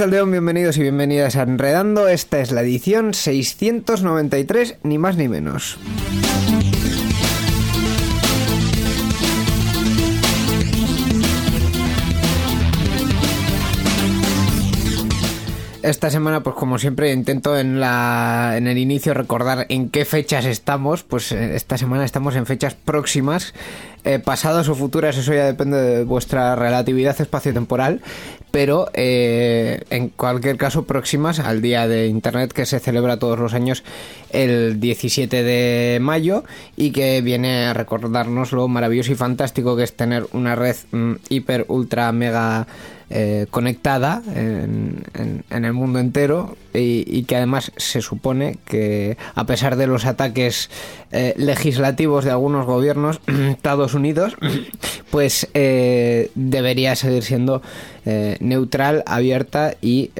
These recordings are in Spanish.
A León, bienvenidos y bienvenidas a Enredando. Esta es la edición 693, ni más ni menos. Esta semana, pues como siempre, intento en, la, en el inicio recordar en qué fechas estamos. Pues eh, esta semana estamos en fechas próximas, eh, pasadas o futuras, eso ya depende de vuestra relatividad espacio-temporal. Pero eh, en cualquier caso, próximas al Día de Internet que se celebra todos los años el 17 de mayo y que viene a recordarnos lo maravilloso y fantástico que es tener una red mm, hiper, ultra, mega eh, conectada en, el mundo entero y, que además se supone que a pesar de los ataques eh, legislativos de algunos gobiernos Estados Unidos pues eh, debería seguir siendo neutral, abierta y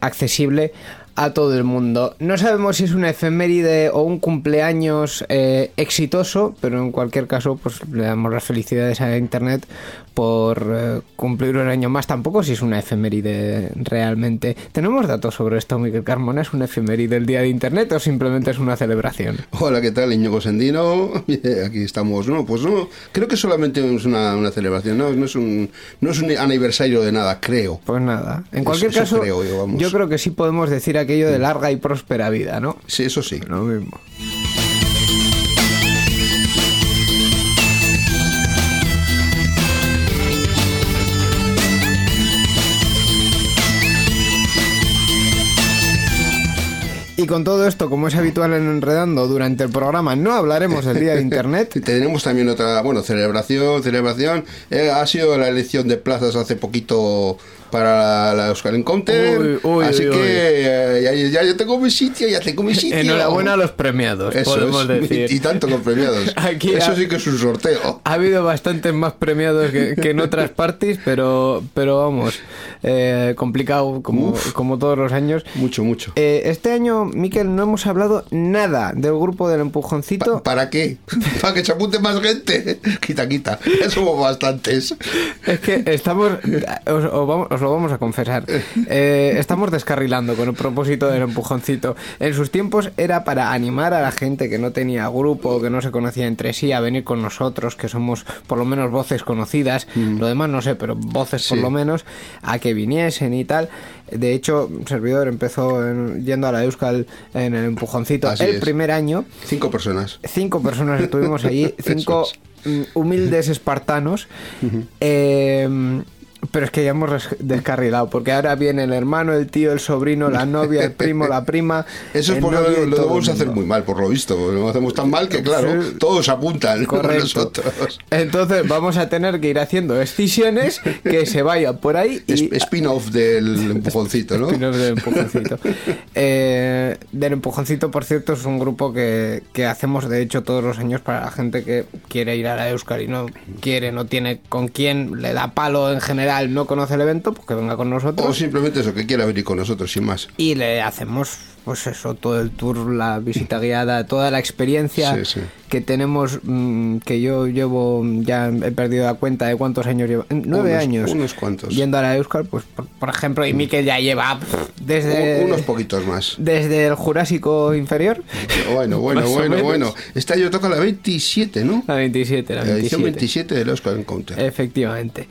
accesible a todo el mundo. No sabemos si es una efeméride o un cumpleaños exitoso, pero en cualquier caso, pues le damos las felicidades a Internet por eh, cumplir un año más. Tampoco si es una efeméride realmente. ¿Tenemos datos sobre esto, Miguel Carmona? ¿Es una efeméride del Día de Internet o simplemente es una celebración? Hola, ¿qué tal, Iñigo Sendino? Aquí estamos. No, pues no, creo que solamente es una, celebración, no, no, es un, no es un aniversario de nada, creo. Pues nada. En cualquier caso, yo, yo creo que sí podemos decir aquello de larga y próspera vida, ¿no? Sí, eso sí. Lo mismo. Y con todo esto, como es habitual en Enredando, durante el programa no hablaremos del Día de Internet. Tenemos también otra, bueno, celebración, celebración. Eh, ha sido la elección de plazas hace poquito para la Oscar Encounter. así que eh, ya, ya, tengo mi sitio, ya tengo mi sitio. Enhorabuena a los premiados, podemos decir. Y, tanto con premiados. Eso sí que es un sorteo. Ha habido bastantes más premiados que, en otras partes, pero, pero vamos, eh, complicado como, como todos los años. Mucho, mucho. Eh, este año, Miquel, no hemos hablado nada del grupo del empujoncito. ¿Para qué? ¿Para que se apunte más gente? quita, quita. Somos bastantes. Es que estamos... Os, vamos, lo vamos a confesar. Eh, estamos descarrilando con el propósito del empujoncito. En sus tiempos era para animar a la gente que no tenía grupo, que no se conocía entre sí, a venir con nosotros, que somos por lo menos voces conocidas. Mm. Lo demás no sé, pero voces por lo menos, a que viniesen y tal. De hecho, servidor empezó yendo a la Euskal en el empujoncito el primer año. Cinco personas. Cinco personas estuvimos allí, cinco mm, humildes espartanos. eh, pero es que ya hemos descarrilado, porque ahora viene el hermano, el tío, el sobrino, la novia, el primo, la prima. Eso es porque lo, lo debemos hacer muy mal, por lo visto. Lo hacemos tan mal que, claro, todos apuntan nosotros. Entonces vamos a tener que ir haciendo excisiones que se vayan por ahí. Y... Spin-off del empujoncito, ¿no? Spin-off del empujoncito. eh, del empujoncito, por cierto, es un grupo que, que hacemos, de hecho, todos los años para la gente que quiere ir a la Euskal y no quiere, no tiene con quién, le da palo en general no conoce el evento, pues que venga con nosotros. O simplemente eso, que quiera venir con nosotros, sin más. Y le hacemos, pues eso, todo el tour, la visita guiada, toda la experiencia que tenemos, mm, que yo llevo, ya he perdido la cuenta de cuántos años llevo, nueve Unos- años. unos cuantos. Yendo a la Euskal, pues por, por ejemplo, y Miquel ya lleva pff, desde... Unos poquitos más. Desde el Jurásico inferior. Bueno, bueno, bueno, bueno. Este año toca la 27, ¿no? La 27, la La edición 27. 27 del Oscar Encounter. Efectivamente.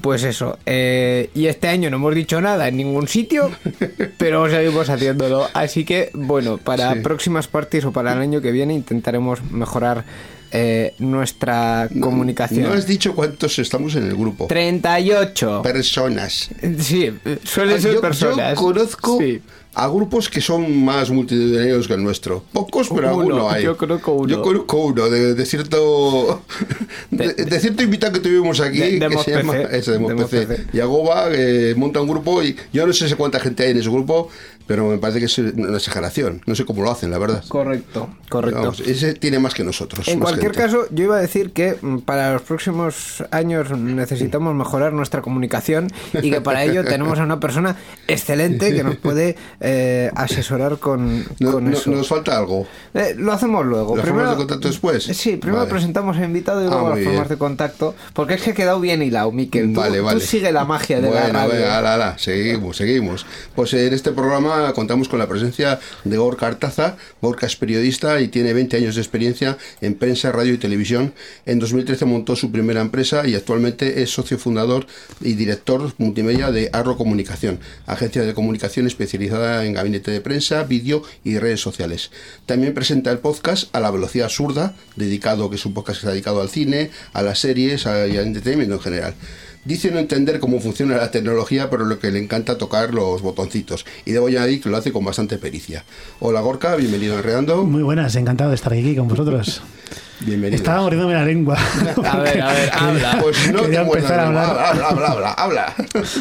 Pues eso. eh, y este año no hemos dicho nada en ningún sitio, pero seguimos haciéndolo. Así que, bueno, para Sí. próximas parties o para el año que viene intentaremos mejorar eh, nuestra comunicación. No has dicho cuántos estamos en el grupo. 38. Personas. Sí, suelen ser yo, personas. yo conozco Sí. a grupos que son más multitudinarios que el nuestro. Pocos, pero Uno, alguno hay. yo conozco uno. Yo conozco uno de, de cierto de, De- de cierto invitado que tuvimos aquí que se llama ese de De Mospc. Mospc. Yagoba que monta un grupo y yo no sé cuánta gente hay en ese grupo, pero me parece que es una exageración. No sé cómo lo hacen, la verdad. Correcto, correcto. Vamos, ese tiene más que nosotros. En cualquier gente. caso, yo iba a decir que mm, para los próximos años necesitamos mejorar nuestra comunicación y que para ello tenemos a una persona excelente que nos puede eh, asesorar con, No- con no- eso. nos falta algo. Eh, lo hacemos luego. ¿Lo hacemos de contacto después? Sí, primero Vale. presentamos al invitado y luego Ah, las formas bien. de contacto. Porque es que ha quedado bien hilado, Miquel. Tú, Vale, tú vale. sigue la magia de bueno, la radio. venga, ala, ala, seguimos, seguimos. Pues en este programa contamos con la presencia de Gorka Artaza. Gorka es periodista y tiene 20 años de experiencia en prensa, radio y televisión. En 2013 montó su primera empresa y actualmente es socio fundador y director multimedia de Arro Comunicación, agencia de comunicación especializada en gabinete de prensa, vídeo y redes sociales. También presenta el podcast A la velocidad surda, dedicado, que es un podcast dedicado al cine, a las series y al entretenimiento en general. Dice no entender cómo funciona la tecnología, pero lo que le encanta tocar los botoncitos. Y debo añadir que lo hace con bastante pericia. Hola Gorka, bienvenido a Enredando. Muy buenas, encantado de estar aquí con vosotros. Bienvenido. Estaba mordiéndome la lengua. A ver, a ver, habla. Pues no Quería te muerdas empezar a hablar. Habla, habla, habla, habla.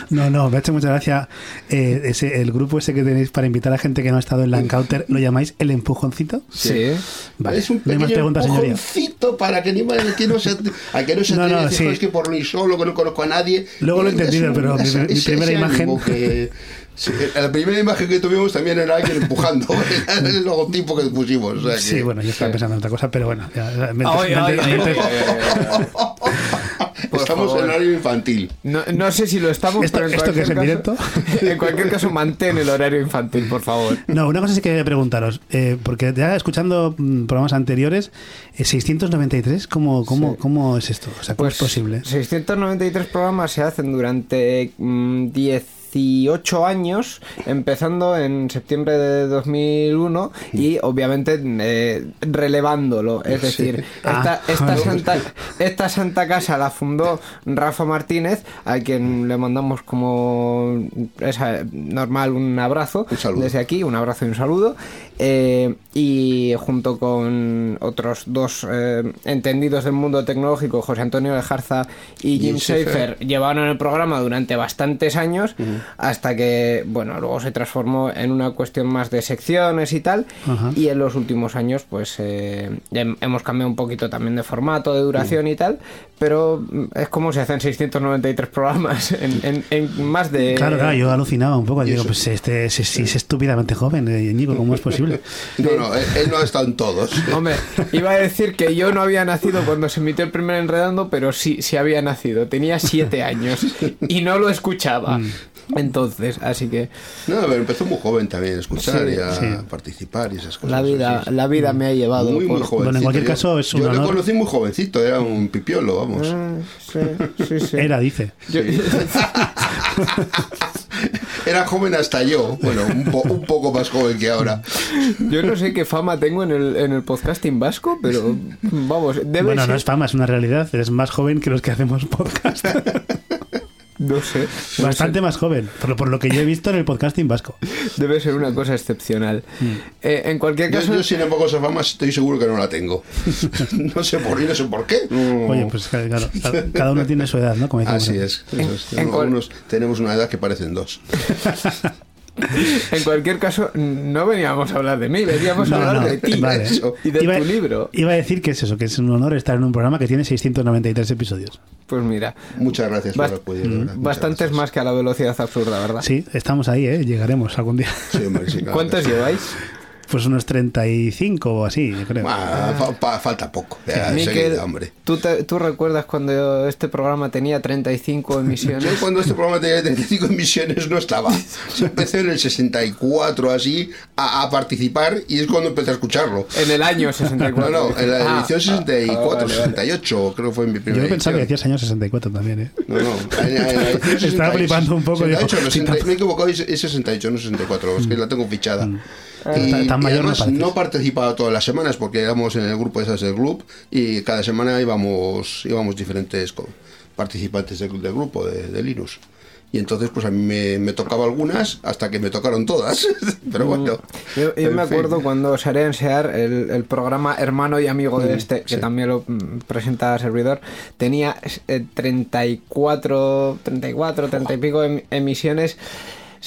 No, no, me ha hecho mucha gracia eh, ese, el grupo ese que tenéis para invitar a gente que no ha estado en la Encounter, ¿lo llamáis el empujoncito? Sí. Vale, es un no hay pequeño más preguntas, señoría. empujoncito para que, ni, que no se, a que no se No, no, sí. "Jo, es que por mí solo, que no conozco a nadie. Luego lo he es entendido, pero mi- mi primera imagen- que- sí, la primera imagen que tuvimos también era alguien empujando el logotipo que pusimos. o sea que- Sí, bueno, yo estaba pensando en otra cosa, pero bueno. ya, me- Ay, me- ay, me- ay, me- ay, ay, ay. Por Estamos favor. en horario infantil. No, no sé si lo estamos, ¿Esto- pero en esto que es cualquier en caso- directo? en cualquier caso, mantén el horario infantil, por favor. No, una cosa sí que quería preguntaros, eh, porque ya escuchando mm, programas anteriores, eh, 693, ¿cómo, cómo, ¿cómo es esto? O sea, ¿cómo Pues es posible? 693 programas se hacen durante mm, 18 años, empezando en septiembre de 2001 y obviamente eh, relevándolo. Es decir, esta, Ah, esta, santa, esta santa casa la fundó Rafa Martínez, a quien le mandamos como es normal un abrazo Un desde aquí, un abrazo y un saludo. Eh, y junto con otros dos eh, entendidos del mundo tecnológico, José Antonio de Jarza y Jim Jim. Schafer, llevaron el programa durante bastantes años hasta que, bueno, luego se transformó en una cuestión más de secciones y tal. Y en los últimos años, pues eh, hem- hemos cambiado un poquito también de formato, de duración y tal. Pero mm, es como si hacen 693 programas en, en- en más de. Claro, claro, yo alucinaba un poco. Digo, pues este, si, si es estúpidamente joven, Íñigo, ¿cómo es posible? No, no, él, él no ha estado en todos. Hombre, iba a decir que yo no había nacido cuando se emitió el primer enredando, pero sí, sí había nacido. Tenía siete años y no lo escuchaba. Mm. Entonces, así que No, pero empezó muy joven también a escuchar Sí, y a sí. participar y esas cosas. la vida, la vida me ha llevado. Muy, muy por- jovencito. Bueno, en cualquier Yo- caso, es un Yo lo conocí muy jovencito, era un pipiolo, vamos. Ah, sí, sí, sí. Era, dice. Yo- Era joven hasta yo, bueno, un, po- un poco más joven que ahora. Yo no sé qué fama tengo en el, en el podcasting vasco, pero vamos, debe Bueno, ser. no es fama, es una realidad. Eres más joven que los que hacemos podcast. no sé, no Bastante sé. más joven, por, lo- por lo que yo he visto en el podcasting vasco. Debe ser una cosa excepcional. Eh, en cualquier caso, yo, sin embargo, esa fama estoy seguro que no la tengo. No sé por, y no sé por qué. No. Oye, pues claro, cada- cada uno tiene su edad, ¿no? Como decimos. Así es. eso es. en cual- Algunos tenemos una edad que parecen dos. en cualquier caso, no veníamos a hablar de mí, veníamos a hablar no, de ti vale. Eso. y de iba, tu libro. Iba a decir que es eso, que es un honor estar en un programa que tiene 693 episodios. Pues mira, Muchas gracias por Bast- acudir. Muchas bastantes gracias. más que a la velocidad absurda, ¿verdad? Sí, estamos ahí, ¿eh? Llegaremos algún día. Sí, hombre, sí, claro. ¿Cuántos lleváis? Pues unos 35 o así, yo creo. Ah, fa- pa- falta poco. Ya, Miquel, hombre. ¿tú, te- ¿tú recuerdas cuando este programa tenía 35 Yo emisiones? cuando este programa tenía 35 emisiones no estaba. Se empezó en el 64 así a, a participar y es cuando empecé a escucharlo. En el año No, 64. no, en la Ah, edición 64, ah, vale, vale. 68 creo que fue mi primera Yo pensaba que edición. decías años 64 también, ¿eh? No, no, en, en la edición Estaba 60 flipando un poco, digo, 68, no, sí, 60, tampoco. me he equivocado, es es 68, no 64, es que la tengo fichada. Mm. Y, Tan- tan y mayor no además no participaba todas las semanas porque éramos en el grupo esas del club y cada semana íbamos íbamos diferentes participantes del, del grupo de, de Linux. Y entonces pues a mí me, me tocaba algunas hasta que me tocaron todas. Pero bueno. Yo, yo me fin. acuerdo cuando Sarea en Sear, el, el programa hermano y amigo de este, que sí. también lo mm, presenta servidor, tenía eh, 34, 34, 30 y pico em- emisiones.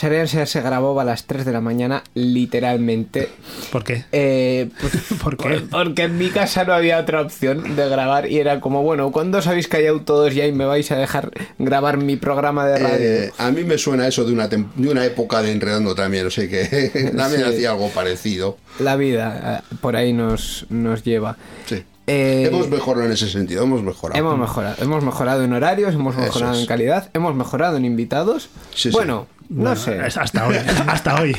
En Sear se grabó a las 3 de la mañana, literalmente. ¿Por qué? Eh, pues, ¿Por qué? Porque en mi casa no había otra opción de grabar y era como, bueno, ¿cuándo os habéis callado todos ya y me vais a dejar grabar mi programa de radio? Eh, a mí me suena eso de una, de una época de enredando también, o sea que también Sí. hacía algo parecido. La vida eh, por ahí nos, nos lleva. Sí. Eh, hemos mejorado en ese sentido, hemos mejorado. Hemos mejorado, hemos mejorado en horarios, hemos mejorado es. en calidad, hemos mejorado en invitados. Sí, sí. No Bueno, sé. es Hasta hoy, hasta hoy.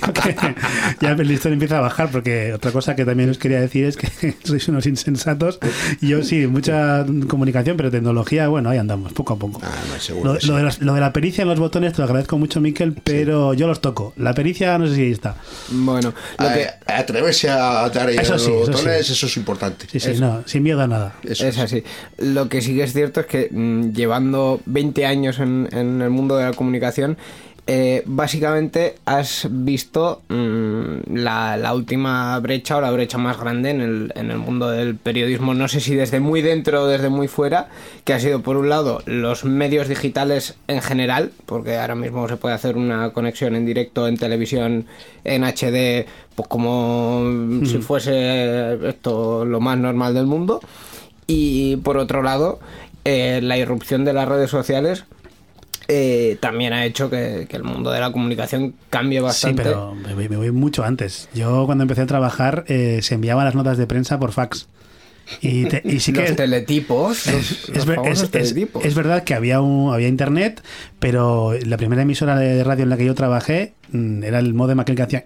ya el listón empieza a bajar, porque otra cosa que también os quería decir es que sois unos insensatos. Y Yo sí, mucha comunicación, pero tecnología, bueno, ahí andamos, poco a poco. Ah, no, seguro Lo, que sí. lo de las- lo de la pericia en los botones te lo agradezco mucho, Miquel, pero yo los toco. La pericia no sé si ahí está. Bueno, lo A- que atreverse a dar ahí Eso a los sí, eso botones, sí. eso es importante. Sí, sí, no, sin miedo a nada. Eso es así. Lo que sí que es cierto es que mm, llevando 20 años en, en el mundo de la comunicación, eh, básicamente has visto mm, la, la última brecha o la brecha más grande en el, en el mundo del periodismo. No sé si desde muy dentro o desde muy fuera, que ha sido por un lado los medios digitales en general, porque ahora mismo se puede hacer una conexión en directo en televisión en HD, pues como si fuese esto lo más normal del mundo. Y por otro lado, eh, la irrupción de las redes sociales eh, también ha hecho que, que el mundo de la comunicación cambie bastante. Sí, pero me voy, me voy mucho antes. Yo cuando empecé a trabajar eh, se enviaban las notas de prensa por fax. Y, te- y sí que los teletipos, los, es, los ver- famosos es- es- teletipos. es verdad que había un, había internet, pero la primera emisora de radio en la que yo trabajé mm, era el modem aquel que hacía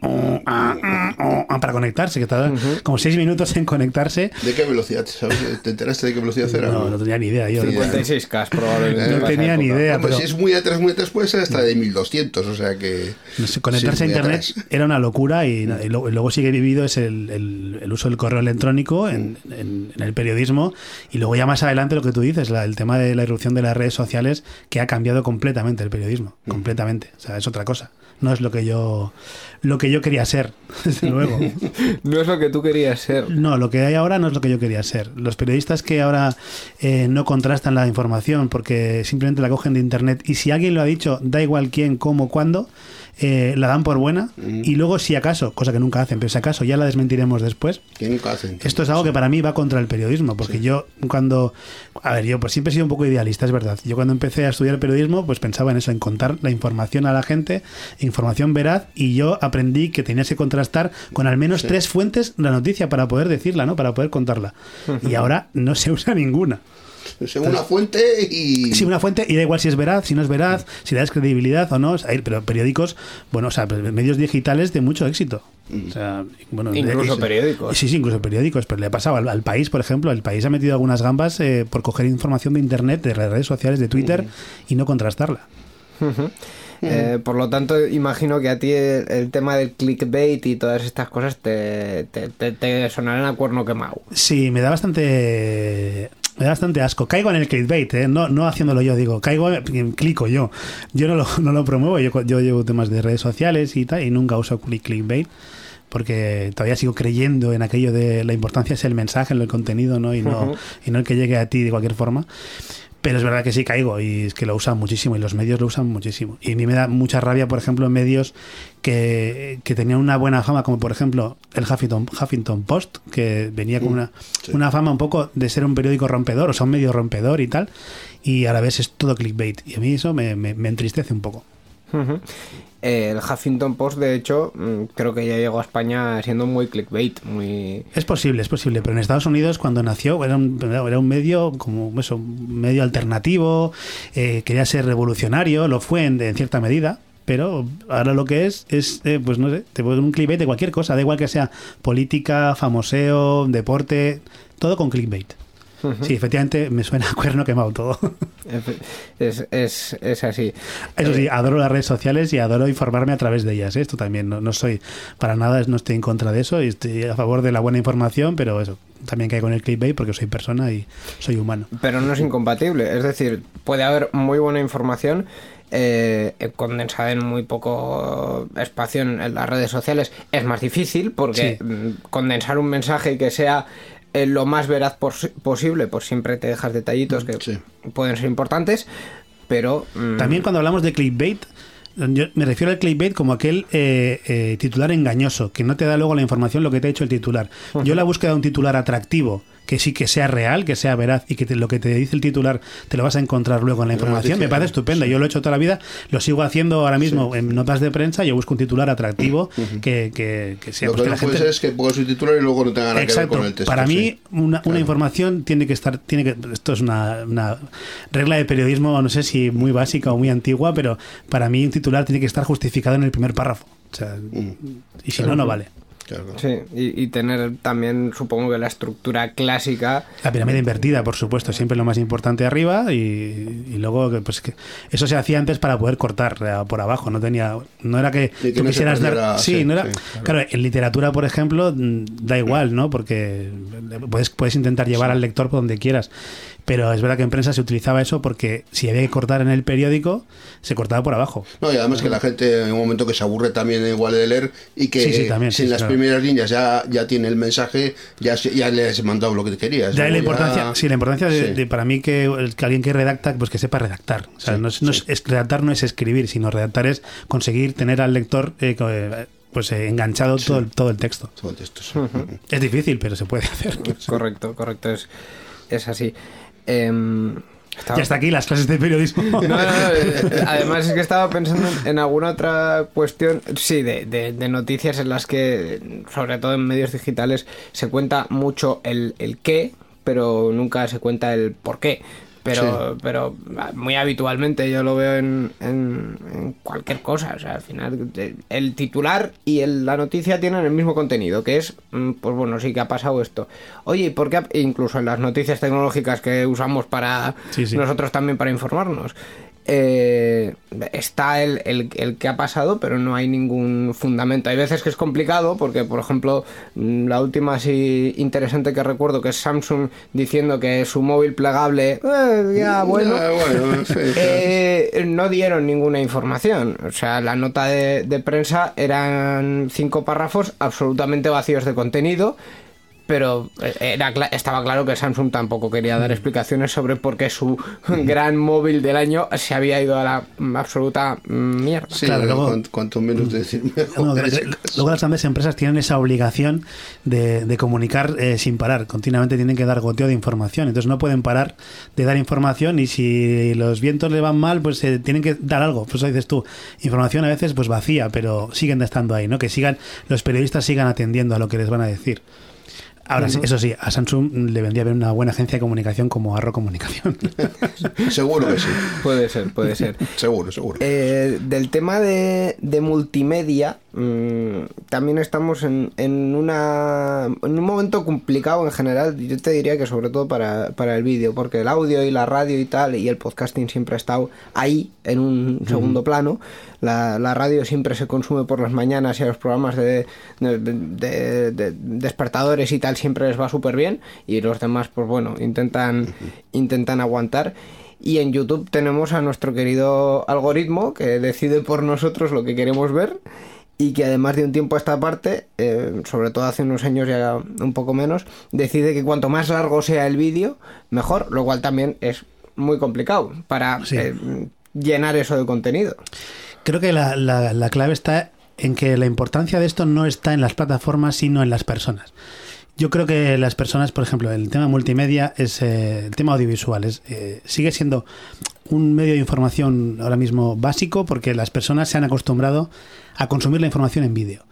para conectarse, que tardaba como seis minutos en conectarse. ¿De qué velocidad? ¿Sabes? ¿Te enteraste de qué velocidad era? No, no tenía ni idea. Yo, Sí, 56K probablemente. No en esa tenía ni idea. Pero- si es muy atrás, muy atrás, puede ser hasta de 1200, o sea que... No sé, conectarse Sí, a internet atrás. era una locura y, y luego sí que he vivido es el, el- el uso del correo electrónico en, en- en el periodismo y luego ya más adelante lo que tú dices, la- el tema de la irrupción de las redes sociales que ha cambiado completamente el periodismo, completamente, o sea, es otra cosa. No es lo que yo lo que yo quería ser, desde luego. No es lo que tú querías ser. No, lo que hay ahora no es lo que yo quería ser. Los periodistas que ahora eh, no contrastan la información porque simplemente la cogen de internet y si alguien lo ha dicho, da igual quién, cómo, cuándo, eh, la dan por buena y luego si acaso, cosa que nunca hacen, pero si acaso ya la desmentiremos después. Que nunca hacen. Esto es algo que para mí va contra el periodismo, porque yo cuando, a ver, yo pues siempre he sido un poco idealista, es verdad. Yo cuando empecé a estudiar periodismo, pues pensaba en eso, en contar la información a la gente, información veraz, y yo aprendí que tenías que contrastar con al menos tres fuentes la noticia para poder decirla, ¿no? Para poder contarla. Y ahora no se usa ninguna. Según una fuente y... Sí, una fuente, y da igual si es veraz, si no es veraz, si le das credibilidad o no. hay- pero periódicos, bueno, o sea, medios digitales de mucho éxito. O sea, bueno, Incluso de- periódicos. Sí, sí, incluso periódicos. Pero le ha pasado al, al país, por ejemplo. El país ha metido algunas gambas eh, por coger información de internet, de las redes sociales, de Twitter y no contrastarla. Eh, por lo tanto, imagino que a ti el, el tema del clickbait y todas estas cosas te, te, te- te sonarán a cuerno quemado. Sí, me da bastante. Me da bastante asco. Caigo en el clickbait, ¿eh? no, no haciéndolo yo, digo, caigo, en- clico yo. Yo no lo, no lo promuevo, yo, yo llevo temas de redes sociales y tal, y nunca uso click- clickbait, porque todavía sigo creyendo en aquello de la importancia es el mensaje, en el contenido, ¿no? Y no, y no el que llegue a ti de cualquier forma. Pero es verdad que sí caigo y es que lo usan muchísimo y los medios lo usan muchísimo. Y a mí me da mucha rabia, por ejemplo, en medios que, que tenían una buena fama, como por ejemplo el Huffington, Huffington Post, que venía con una, sí. una fama un poco de ser un periódico rompedor, o sea, un medio rompedor y tal, y a la vez es todo clickbait. Y a mí eso me, me- me entristece un poco. El Huffington Post, de hecho, mm, creo que ya llegó a España siendo muy clickbait, muy... Es posible, es posible, pero en Estados Unidos cuando nació era un, era un medio como eso, un medio alternativo, eh, quería ser revolucionario, lo fue en, en cierta medida, pero ahora lo que es es, eh, pues no sé, te ponen un clickbait de cualquier cosa, da igual que sea política, famoseo, deporte, todo con clickbait. Sí, efectivamente me suena a cuerno quemado todo. Es, es, es así. Eso sí, Eh, adoro las redes sociales y adoro informarme a través de ellas. ¿eh? Esto también, no, no soy para nada, no estoy en contra de eso y estoy a favor de la buena información, pero eso, también caigo en el clickbait porque soy persona y soy humano. Pero no es incompatible. Es decir, puede haber muy buena información eh, condensada en muy poco espacio en, en las redes sociales. Es más difícil porque Sí. mm, condensar un mensaje que sea eh, lo más veraz pos- posible, pues siempre te dejas detallitos que Sí. pueden ser importantes, pero... mm, También cuando hablamos de clickbait, yo me refiero al clickbait como aquel eh, eh, titular engañoso, que no te da luego la información lo que te ha hecho el titular. Yo la búsqueda de un titular atractivo, que sí que sea real, que sea veraz y que te- lo que te dice el titular te lo vas a encontrar luego en la información, me parece estupendo. sí. Yo lo he hecho toda la vida, lo sigo haciendo ahora mismo en notas de prensa, yo busco un titular atractivo que, que, que sea Lo pues, que no la puede gente... ser es que ponga su titular y luego no tenga nada que ver con el texto. Para mí, una, información tiene que estar, tiene que, esto es una, una regla de periodismo, no sé si muy básica o muy antigua, pero para mí un titular tiene que estar justificado en el primer párrafo. O sea, y si no, no vale. Claro, claro. Sí, y, y tener también, supongo que la estructura clásica La pirámide invertida, por supuesto, siempre lo más importante arriba y, y luego que, pues que eso se hacía antes para poder cortar eh, por abajo, no tenía no era que, tú quisieras dar sí, sí, no era sí, claro. en literatura, por ejemplo, mm, da igual, ¿no? Porque puedes puedes intentar llevar al lector por donde quieras. Pero es verdad que en prensa se utilizaba eso porque si había que cortar en el periódico, se cortaba por abajo. No, y además que la gente en un momento que se aburre también igual de leer y que Sí, sí, también, si sí, en sí, las claro. primeras líneas ya, ya tiene el mensaje, ya, se- ya le has mandado lo que querías. De ahí la ya- importancia, sí, la importancia de, Sí. de para mí que, alguien que redacta, pues que sepa redactar. O sea, Sí, no es, no es- redactar no es escribir, sino redactar es conseguir tener al lector eh, eh, pues eh, enganchado todo, el, todo el texto. Es difícil, pero se puede hacer. Correcto, correcto, es, es así. Em, estaba- Y hasta aquí las clases de periodismo. No, no, no, eh, además es que estaba pensando en, en alguna otra cuestión, sí, de, de- de noticias en las que, sobre todo en medios digitales, se cuenta mucho el, el qué, pero nunca se cuenta el por qué. Pero, pero muy habitualmente yo lo veo en, en- en cualquier cosa. O sea, al final el titular y el- la noticia tienen el mismo contenido, que es, mm, pues bueno, sí que ha pasado esto. Oye, ¿y por qué? ha- Incluso en las noticias tecnológicas que usamos para Sí, sí. nosotros también para informarnos. Eh, está el, el, el que ha pasado, pero no hay ningún fundamento. Hay veces que es complicado, porque, por ejemplo, mm, la última así interesante que recuerdo, que es Samsung diciendo que su móvil plegable, eh, ya bueno, Ah, bueno, sí, sí. eh, no dieron ninguna información. O sea, la nota de, de prensa eran cinco párrafos absolutamente vacíos de contenido. Pero eh, era, cla- estaba claro que Samsung tampoco quería dar explicaciones sobre por qué su gran móvil del año se había ido a la mm, absoluta mm, mierda. Sí, Claro, luego- cuanto, cuanto menos decir mejor. No, luego las grandes empresas tienen esa obligación de, de comunicar eh, sin parar. Continuamente tienen que dar goteo de información. Entonces no pueden parar de dar información y si los vientos le van mal, pues eh, tienen que dar algo. Pues eso dices tú, información a veces pues vacía, pero siguen estando ahí, ¿no? Que sigan, los periodistas sigan atendiendo a lo que les van a decir. Ahora, sí, eso sí, a Samsung le vendría bien una buena agencia de comunicación como Arro Comunicación. Seguro que sí. Puede ser, puede ser. Seguro, seguro. Eh, del tema de, de multimedia, mm, también estamos en, en, una, en un momento complicado en general. Yo te diría que sobre todo para, para el vídeo, porque el audio y la radio y tal, y el podcasting siempre ha estado ahí, en un segundo plano. La, la radio siempre se consume por las mañanas y a los programas de, de- de- de despertadores y tal siempre les va súper bien. Y los demás, pues bueno, intentan, intentan aguantar. Y en YouTube tenemos a nuestro querido algoritmo que decide por nosotros lo que queremos ver y que además de un tiempo a esta parte, eh, sobre todo hace unos años ya un poco menos, decide que cuanto más largo sea el vídeo, mejor, lo cual también es muy complicado para Sí. eh, llenar eso de contenido. Creo que la, la- la clave está en que la importancia de esto no está en las plataformas, sino en las personas. yo creo que las personas, por ejemplo, el tema multimedia es eh, el tema audiovisual, es, eh, sigue siendo un medio de información ahora mismo básico porque las personas se han acostumbrado a consumir la información en vídeo.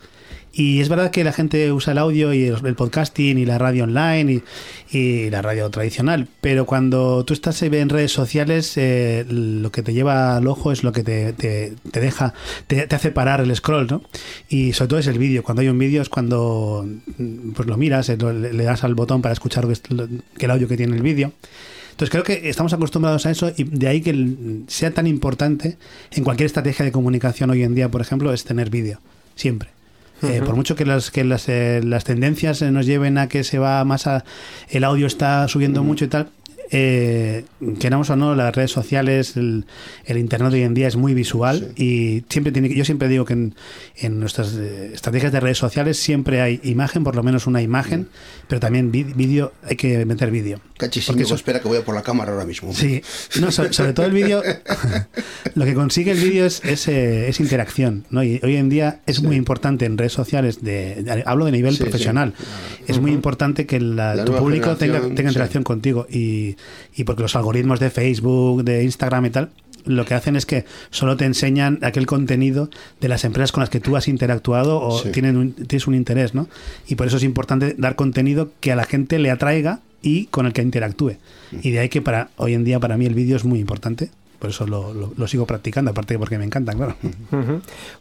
Y es verdad que la gente usa el audio y el, podcasting y la radio online y, la radio tradicional, pero cuando tú estás en redes sociales, eh, lo que te lleva al ojo es lo que te, te, deja, te, hace parar el scroll, ¿no? Y sobre todo es el vídeo. Cuando hay un vídeo es cuando mm, pues lo miras, eh, le das al botón para escuchar que el audio que tiene el vídeo. Entonces creo que estamos acostumbrados a eso y de ahí que sea tan importante en cualquier estrategia de comunicación hoy en día, por ejemplo, es tener vídeo. Siempre. Eh, por mucho que las que las, eh, las tendencias nos lleven a que se va más a el audio está subiendo mucho y tal eh, queramos o no, las redes sociales, el, internet hoy en día es muy visual y siempre tiene yo siempre digo que en, nuestras eh, estrategias de redes sociales siempre hay imagen, por lo menos una imagen, pero también vídeo, hay que meter vídeo. Porque eso espera que voy a por la cámara ahora mismo. Sí, no, sobre, todo el vídeo, lo que consigue el vídeo es, eh, es, interacción, ¿no? Y hoy en día es muy importante en redes sociales, de, hablo de nivel profesional, es muy importante que tu público tenga, tenga interacción contigo y y porque los algoritmos de Facebook, de Instagram y tal, lo que hacen es que solo te enseñan aquel contenido de las empresas con las que tú has interactuado o tienen tienes un interés, ¿no? Y por eso es importante dar contenido que a la gente le atraiga y con el que interactúe. Mm. Y de ahí que para hoy en día para mí el vídeo es muy importante por eso lo, lo, sigo practicando, aparte de porque me encantan, claro.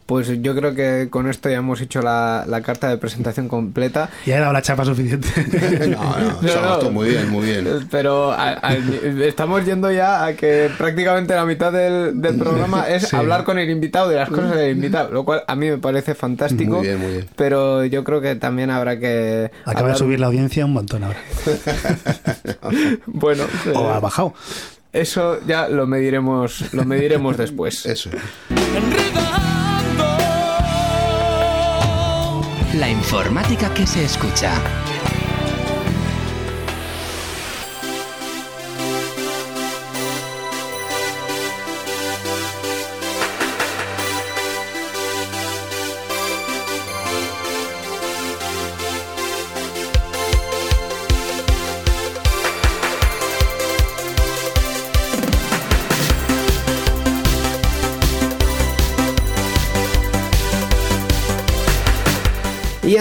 Pues yo creo que con esto ya hemos hecho la, la carta de presentación completa. Ya he dado la chapa suficiente. no, no, muy bien, muy bien. Pero estamos yendo ya a que prácticamente la mitad del, del programa es hablar con el invitado de las cosas del invitado, lo cual a mí me parece fantástico. Muy bien, muy bien. Pero yo creo que también habrá que... Acaba de subir la audiencia un montón ahora. bueno. O ha bajado. Eso ya lo mediremos, lo mediremos después. Eso. La informática que se escucha.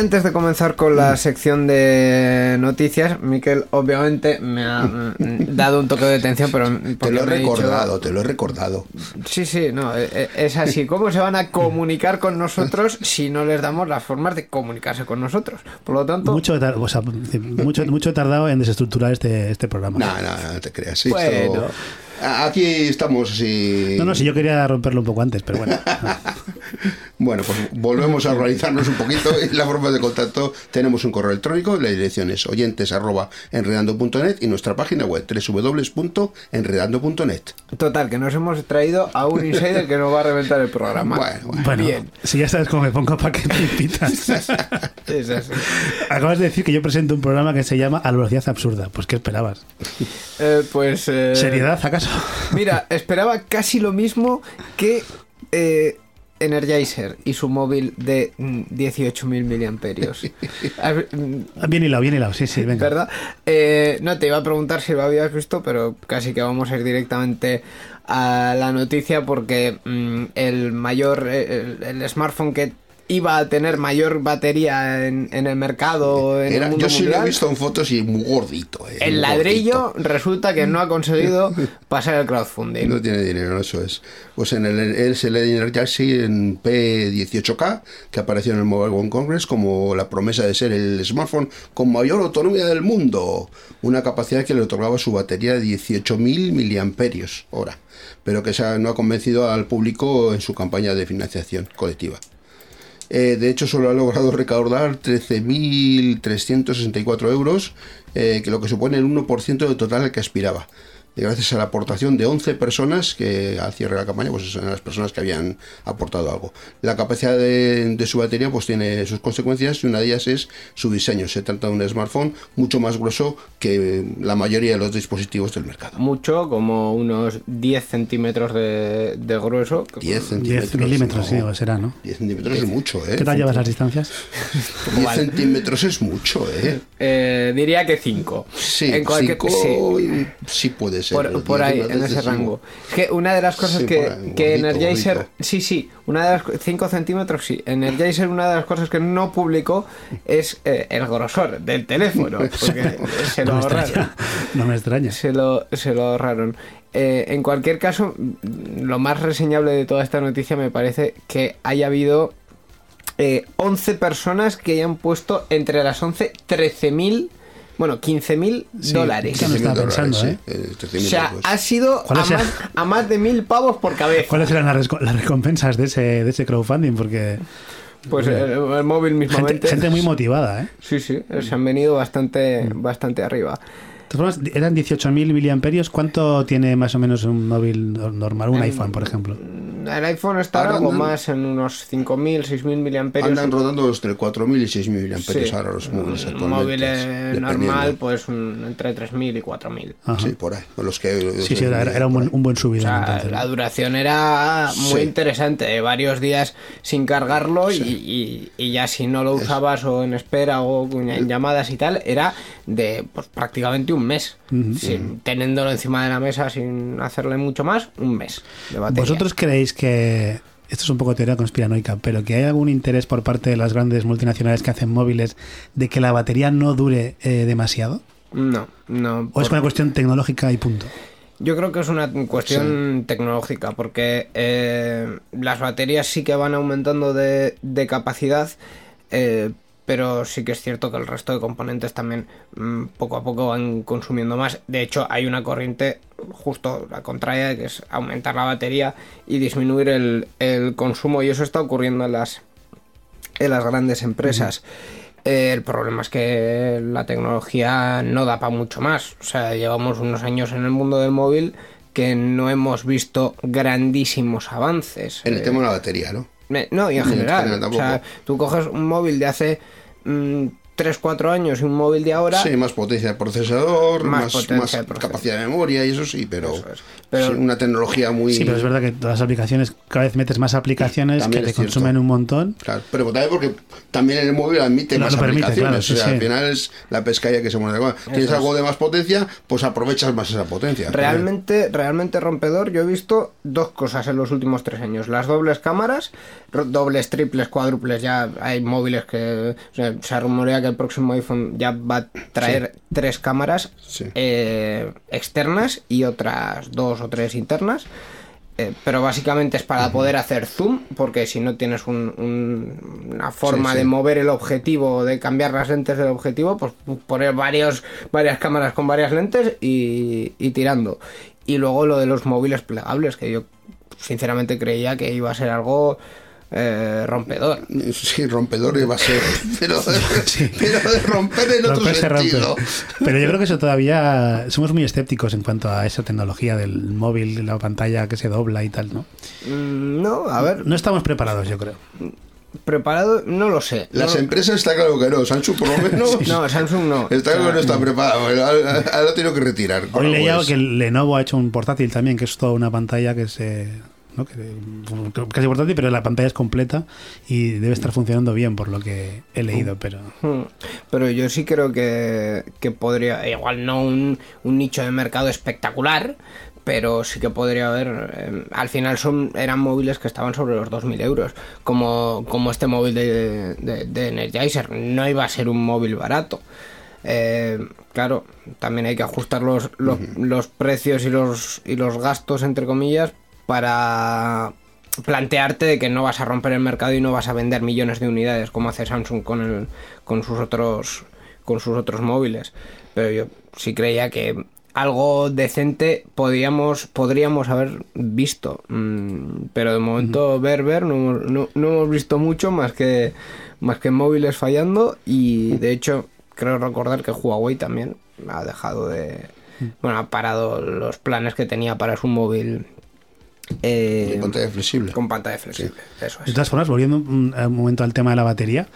Antes de comenzar con la sección de noticias, Miquel obviamente me ha mm, dado un toque de atención, pero... Te lo he recordado, te lo he recordado. Sí, sí, no, e, e, es así. ¿Cómo se van a comunicar con nosotros si no les damos las formas de comunicarse con nosotros? Por lo tanto... Mucho, o sea, mucho, mucho he tardado en desestructurar este, este programa. No, no, no te creas. Sí, bueno... Aquí estamos así. No, no, si yo quería romperlo un poco antes, pero bueno. bueno, pues volvemos a organizarnos un poquito. Y la forma de contacto tenemos un correo electrónico, la dirección es oyentes.enredando.net y nuestra página web www.enredando.net. Total, que nos hemos traído a un insider que nos va a reventar el programa. Bueno, bueno. Bien. Si ya sabes cómo me pongo para que me invitas. es así. Acabas de decir que yo presento un programa que se llama A la velocidad absurda. Pues, ¿qué esperabas? Eh, pues. Eh, ¿Seriedad, acaso? Mira, esperaba casi lo mismo que eh, Energizer y su móvil de 18.000 mm, miliamperios. Mm, bien hilado, bien hilado, sí, sí, venga. ¿Verdad? Eh, no, te iba a preguntar si lo habías visto, pero casi que vamos a ir directamente a la noticia porque mm, el mayor, eh, el smartphone que iba a tener mayor batería en, el mercado. En el mundo yo sí lo he visto en fotos y muy gordito. Eh, el ladrillo resulta que no ha conseguido pasar el crowdfunding. No tiene dinero, eso es. Pues en el, el SLD en P18K, que apareció en el Mobile World Congress como la promesa de ser el smartphone con mayor autonomía del mundo. Una capacidad que le otorgaba su batería de 18.000 miliamperios hora, pero que no ha convencido al público en su campaña de financiación colectiva. Eh, de hecho, solo ha logrado recaudar 13.364 euros, eh, que lo que supone el 1% del total al que aspiraba. Gracias a la aportación de 11 personas que al cierre de la campaña pues eran las personas que habían aportado algo. La capacidad de, de su batería pues tiene sus consecuencias y una de ellas es su diseño. Se trata de un smartphone mucho más grueso que la mayoría de los dispositivos del mercado. Mucho, como unos 10 centímetros de, de grueso. 10 centímetros. 10 milímetros, no. sí, será, ¿no? 10 centímetros es mucho, ¿eh? ¿Qué tal llevas las distancias? 10 centímetros es mucho, ¿eh? Eh, diría que 5. Sí, en cualquier cinco y- sí puede por, Los por 10 ahí, en ese rango. Es que una de las cosas Sí, que, ahí, que gordito, Energizer. Sí, sí, una de las 5 centímetros, sí. Energizer, una de las cosas que no publicó es eh, el grosor del teléfono. Porque se lo No me ahorraron. extraña. No me extraña. Se lo, se lo ahorraron. Eh, en cualquier caso, lo más reseñable de toda esta noticia me parece que haya habido eh, 11 personas que hayan puesto entre las 11 13.000, bueno, 15.000 Sí, dólares. ya 13.000 estaba dólares, pensando, sí, ¿eh? eh, 13.000 O sea, euros. ha sido a más, a más de mil pavos por cabeza. ¿Cuáles eran las, las recompensas de ese, de ese crowdfunding? Porque Pues el, el móvil gente, mismamente. gente muy motivada, ¿eh? Sí, sí, se han venido bastante, bastante arriba. Formas, eran 18.000 miliamperios. ¿Cuánto tiene más o menos un móvil normal, un iPhone, por ejemplo? El iPhone está Ahora algo andan- más en unos 5.000, 6.000 miliamperios. Andan rodando entre 4.000 y 6.000 miliamperios Sí. ahora los móviles Un actualmente. móvil eh, normal, pues un- entre 3.000 y 4.000. Ajá. Sí, por ahí. Los que, Sí, sí, era, era un, buen, un buen O subidón. sea, entonces. la duración era muy Sí. interesante, de varios días sin cargarlo y, y- y ya si no lo usabas o en espera o en llamadas y tal, era de pues, prácticamente un mes. Sin- teniéndolo encima de la mesa sin hacerle mucho más, un mes de batería. ¿Vosotros creéis que, esto es un poco teoría conspiranoica, pero que hay algún interés por parte de las grandes multinacionales que hacen móviles de que la batería no dure eh, demasiado? No, no. ¿O es una cuestión tecnológica y punto? Yo creo que es una cuestión tecnológica, porque eh, las baterías sí que van aumentando de, de capacidad, eh, pero sí que es cierto que el resto de componentes también mm, poco a poco van consumiendo más. De hecho, hay una corriente justo la contraria, que es aumentar la batería y disminuir el, el consumo, y eso está ocurriendo en las, en las grandes empresas. Eh, el problema es que la tecnología no da para mucho más. O sea, llevamos unos años en el mundo del móvil que no hemos visto grandísimos avances. En el Eh, tema de la batería, ¿no? No, y en En general. o sea, tú coges un móvil de hace 3, 4 años y un móvil de ahora. Sí, más potencia de procesador, Más más, potencia más de procesador. capacidad de memoria y eso sí, pero, Eso es. Pero- sí, una tecnología muy... Sí, pero es verdad que todas las aplicaciones, cada vez metes más aplicaciones que También te consumen un montón. Claro, pero también porque también el móvil admite Lo- más permite, aplicaciones. claro, sí, o sea, sí. al final es la pescaya que se mueve. Bueno, Tienes algo de más potencia, pues aprovechas más esa potencia. Realmente, realmente rompedor, yo he visto dos cosas en los últimos tres años. Las dobles cámaras, dobles, triples, cuádruples, ya hay móviles que... o sea, se rumorea que el próximo iPhone ya va a traer tres cámaras Sí. eh, externas y otras dos o tres internas. Eh, pero básicamente es para poder hacer zoom, porque si no tienes un- un- una forma sí. de mover el objetivo, de cambiar las lentes del objetivo, pues poner varios, varias cámaras con varias lentes y, y tirando. Y luego lo de los móviles plegables, que yo sinceramente creía que iba a ser algo eh, rompedor. Sí, rompedor va a ser. Pero, pero de romper en otro Romper sentido. Pero yo creo que eso todavía somos muy escépticos en cuanto a esa tecnología del móvil, la pantalla que se dobla y tal, ¿no? Mm, No, a ver, No estamos preparados, yo creo. preparado, no lo sé. Las No- empresas está claro que no. Samsung por lo menos. No, Samsung no. Está claro que no está preparado. Ahora ahora lo tiene que retirar. Hoy leía pues, que Lenovo ha hecho un portátil también, que es toda una pantalla que se... ¿no? que, casi portátil, pero la pantalla es completa y debe estar funcionando bien por lo que he leído, pero... Hmm. Pero yo sí creo que, que podría, igual no un, un nicho de mercado espectacular, pero sí que podría haber. eh, al final son eran móviles que estaban sobre los 2.000 euros, como, como este móvil de, de, de Energizer. No iba a ser un móvil barato. Eh, claro, también hay que ajustar los, los, los precios y los, y los gastos, entre comillas, para plantearte de que no vas a romper el mercado y no vas a vender millones de unidades como hace Samsung con el, con sus otros con sus otros móviles. Pero yo sí creía que algo decente podríamos podríamos haber visto. Mm, pero de momento ver ver no, hemos- no, no hemos visto mucho más que más que móviles fallando. Y de hecho creo recordar que Huawei también ha dejado de bueno, ha parado los planes que tenía para su móvil. Eh, De pantalla flexible. Con pantalla flexible, eso De es. todas formas, volviendo un, un momento al tema de la batería,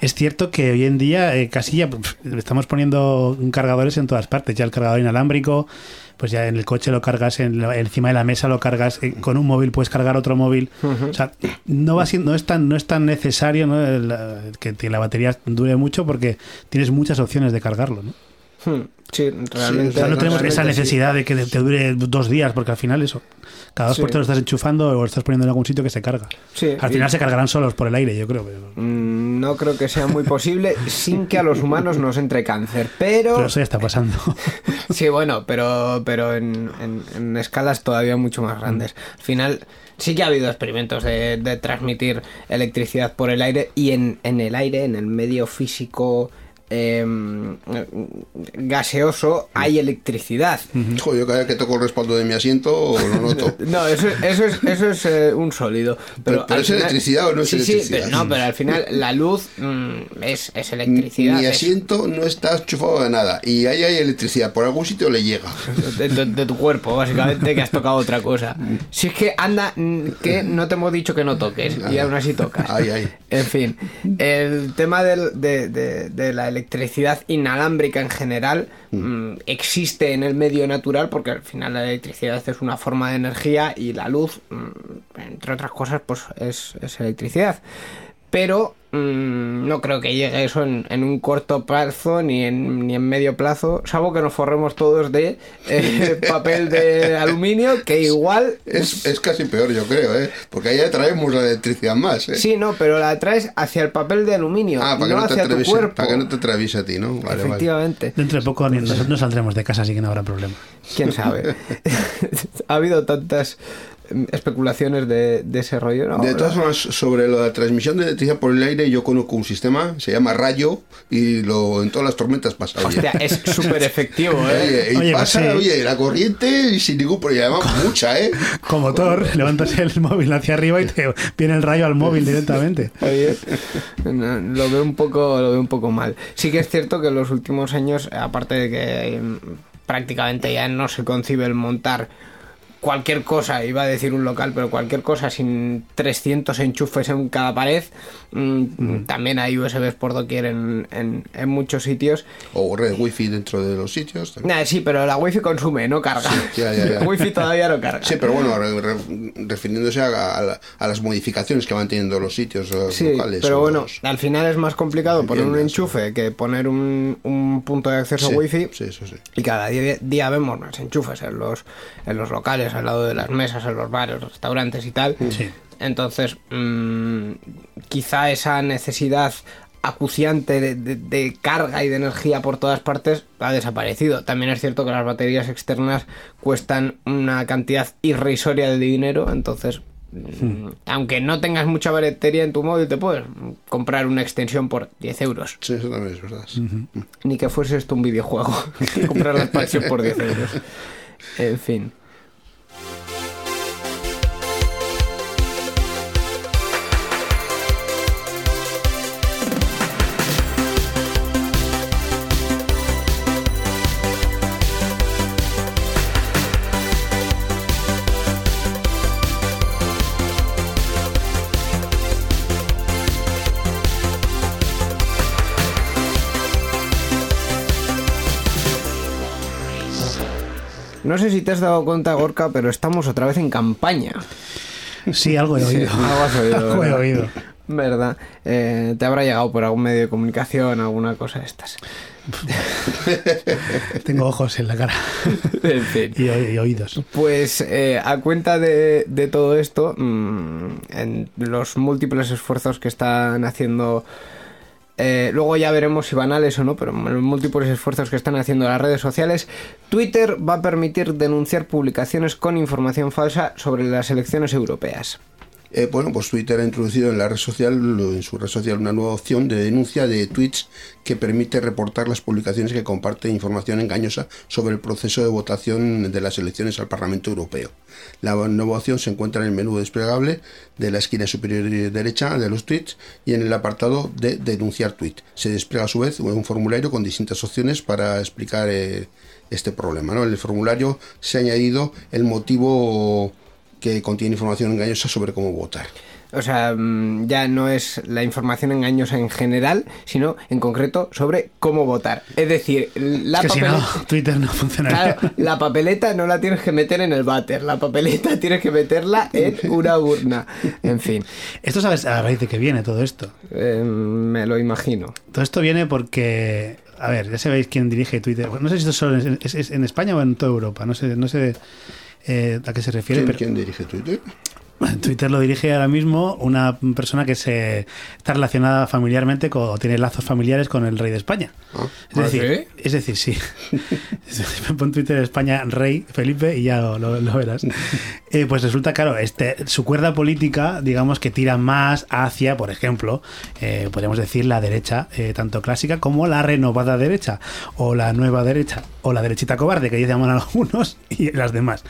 es cierto que hoy en día eh, casi ya estamos poniendo cargadores en todas partes. Ya el cargador inalámbrico, pues ya en el coche lo cargas, en la- encima de la mesa lo cargas, eh, con un móvil puedes cargar otro móvil. O sea, no va siendo, no es tan, no es tan necesario ¿no? El, que, que la batería dure mucho porque tienes muchas opciones de cargarlo. ¿no? Hmm, Sí, realmente. O sea, no tenemos esa sí. necesidad de que te dure dos días, porque al final eso, cada dos Sí. por tres lo estás enchufando o lo estás poniendo en algún sitio que se carga. Al final se cargarán solos por el aire, yo creo. Pero, Mm, No creo que sea muy posible sin que a los humanos nos entre cáncer, pero... pero eso ya está pasando. Sí, bueno, pero, pero en, en- en escalas todavía mucho más grandes. Al final, sí que ha habido experimentos de, de transmitir electricidad por el aire y en, en el aire, en el medio físico em, gaseoso, hay electricidad. Joder, yo cada vez que toco el respaldo de mi asiento lo noto. No, eso, eso es, eso es eh, un sólido. Pero, Pero- pero al ¿es electricidad o no es Sí, sí, electricidad? pero no, pero al final la luz mm, es, es electricidad. Mi es- asiento no está enchufado de nada y ahí hay electricidad, por algún sitio le llega. de, de- de tu cuerpo, básicamente, que has tocado otra cosa. Si es que anda, que no te hemos dicho que no toques y aún así tocas. Ay, ay. En fin, el tema del- de- de la electricidad inalámbrica en general mm, existe en el medio natural porque al final la electricidad es una forma de energía y la luz, mm, entre otras cosas, pues es, es electricidad. Pero mm, no creo que llegue eso en, en un corto plazo ni en, ni en medio plazo, salvo que nos forremos todos de eh, papel de aluminio, que igual Es, es casi peor, yo creo, ¿eh? Porque ahí traemos la electricidad más, ¿eh? Sí, no, pero la traes hacia el papel de aluminio, Ah, para que no, no, te hacia tu cuerpo. para que no te atraviese a ti, ¿no? Vale, vale. Efectivamente. Dentro de poco nosotros no saldremos de casa, así que no habrá problema. Quién sabe. ha habido tantas especulaciones de, de ese rollo, ¿no? De todas formas, sobre la transmisión de electricidad por el aire, yo conozco un sistema, se llama rayo, y lo en todas las tormentas pasa. oye. Hostia, es súper efectivo, ¿eh? Oye, y Oye, pues pasa, sí. oye, la corriente y sin ningún problema, mucha, ¿eh? Como Thor, levantas el móvil hacia arriba y te viene el rayo al móvil directamente. Oye, no, lo veo un poco lo veo un poco mal sí que es cierto que en los últimos años aparte de que mm, prácticamente ya no se concibe el montar cualquier cosa iba a decir un local pero cualquier cosa sin 300 enchufes en cada pared mm, también hay USBs por doquier en, en, en muchos sitios O red wifi dentro de los sitios. también. Nah, sí pero la wifi consume no carga ya, ya, ya. la wifi todavía no carga Sí, pero bueno, re- re- refiriéndose a, a a las modificaciones que van teniendo los sitios Sí, locales. pero bueno, los- al final es más complicado poner un enchufe que poner un, un punto de acceso Sí, wifi. sí, eso sí. Y cada día, día vemos más enchufes en los, en los locales, al lado de las mesas, en los bares, restaurantes y tal. Sí. Entonces, mm, quizá esa necesidad acuciante de, de- de carga y de energía por todas partes ha desaparecido. También es cierto que las baterías externas cuestan una cantidad irrisoria de dinero, entonces... mm, Aunque no tengas mucha batería en tu móvil, te puedes comprar una extensión por 10 euros. Sí, eso también es verdad. Ni que fuese esto un videojuego. comprar la expansión por 10 euros. En fin. No sé si te has dado cuenta, Gorka, pero estamos otra vez en campaña. Sí, algo he oído. algo has oído, Algo he ¿verdad? oído. ¿Verdad? Eh, te habrá llegado por algún medio de comunicación, alguna cosa de estas. Tengo ojos en la cara En fin. y, oídos. Pues eh, a cuenta de, de todo esto, mm, en los múltiples esfuerzos que están haciendo, eh, luego ya veremos si banales o no, pero los múltiples esfuerzos que están haciendo las redes sociales, Twitter va a permitir denunciar publicaciones con información falsa sobre las elecciones europeas. Eh, bueno, pues Twitter ha introducido en la red social, en su red social, una nueva opción de denuncia de tweets que permite reportar las publicaciones que comparten información engañosa sobre el proceso de votación de las elecciones al Parlamento Europeo. La nueva opción se encuentra en el menú desplegable de la esquina superior derecha de los tweets y en el apartado de denunciar tweet. Se despliega a su vez un formulario con distintas opciones para explicar eh, este problema. En el formulario se ha añadido el motivo que contiene información engañosa sobre cómo votar. O sea, mm, ya no es la información engañosa en general, sino en concreto sobre cómo votar. Es decir, la Es que si papeleta. no, Twitter no funcionaría. Claro, la papeleta no la tienes que meter en el váter, la papeleta tienes que meterla en una urna. En fin, Esto sabes a raíz de que viene todo esto. eh, me lo imagino. Todo esto viene porque, a ver, ya sabéis quién dirige Twitter. No sé si esto solo es, es- es en España o en toda Europa. No sé, no sé eh, a qué se refiere. ¿Quién, pero quién dirige Twitter? Twitter lo dirige ahora mismo una persona que se está relacionada familiarmente con, o tiene lazos familiares con el rey de España. Ah. Es ¿Ah, decir, sí? es decir, sí. Pon Twitter España Rey Felipe y ya lo, lo- lo verás. Eh, pues resulta, claro, este, su cuerda política, digamos que tira más hacia, por ejemplo, eh, podríamos decir la derecha, eh, tanto clásica como la renovada derecha, o la nueva derecha, o la derechita cobarde, que ya llaman algunos, y las demás.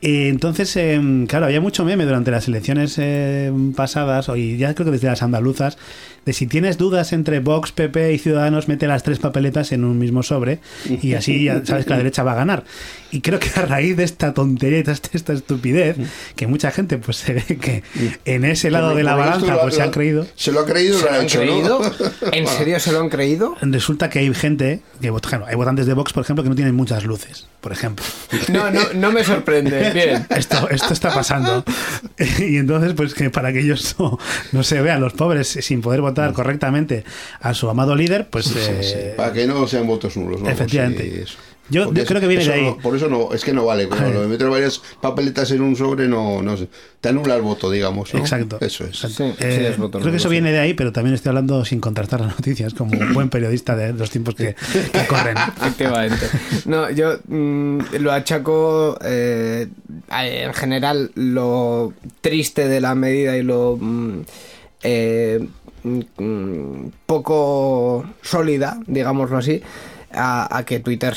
Eh, Entonces, eh, claro, había mucho meme durante las elecciones eh, pasadas, y ya creo que desde las andaluzas, de si tienes dudas entre Vox, PP y Ciudadanos, mete las tres papeletas en un mismo sobre y así ya sabes que la derecha va a ganar. Y creo que a raíz de esta tontería de esta, esta estupidez, que mucha gente pues se ve que en ese lado de la balanza pues se han creído. Se lo ha creído ¿Se lo lo ha han hecho, creído? ¿no? ¿En serio se lo han creído? Resulta que hay gente, que claro, hay votantes de Vox, por ejemplo, que no tienen muchas luces, por ejemplo. No, no, no me sorprende. Bien. Esto, esto está pasando. Y entonces, pues que para que ellos no, no se vean los pobres sin poder votar correctamente a su amado líder, pues... eh, Sí, para que no sean votos nulos. ¿no? Efectivamente. Yo- yo creo que viene de ahí. no- por eso no, es que no vale. De meter varias papeletas en un sobre no, no sé, te anula el voto, digamos. ¿no? Exacto. Eso es. Sí, sí, Eh, es voto creo que eso sí. viene de ahí, pero también estoy hablando sin contrastar las noticias, como un buen periodista de los tiempos que, que corren. Efectivamente. No, yo mm, lo achaco eh, en general lo triste de la medida y lo eh, mm, poco sólida, digámoslo así, a, que Twitter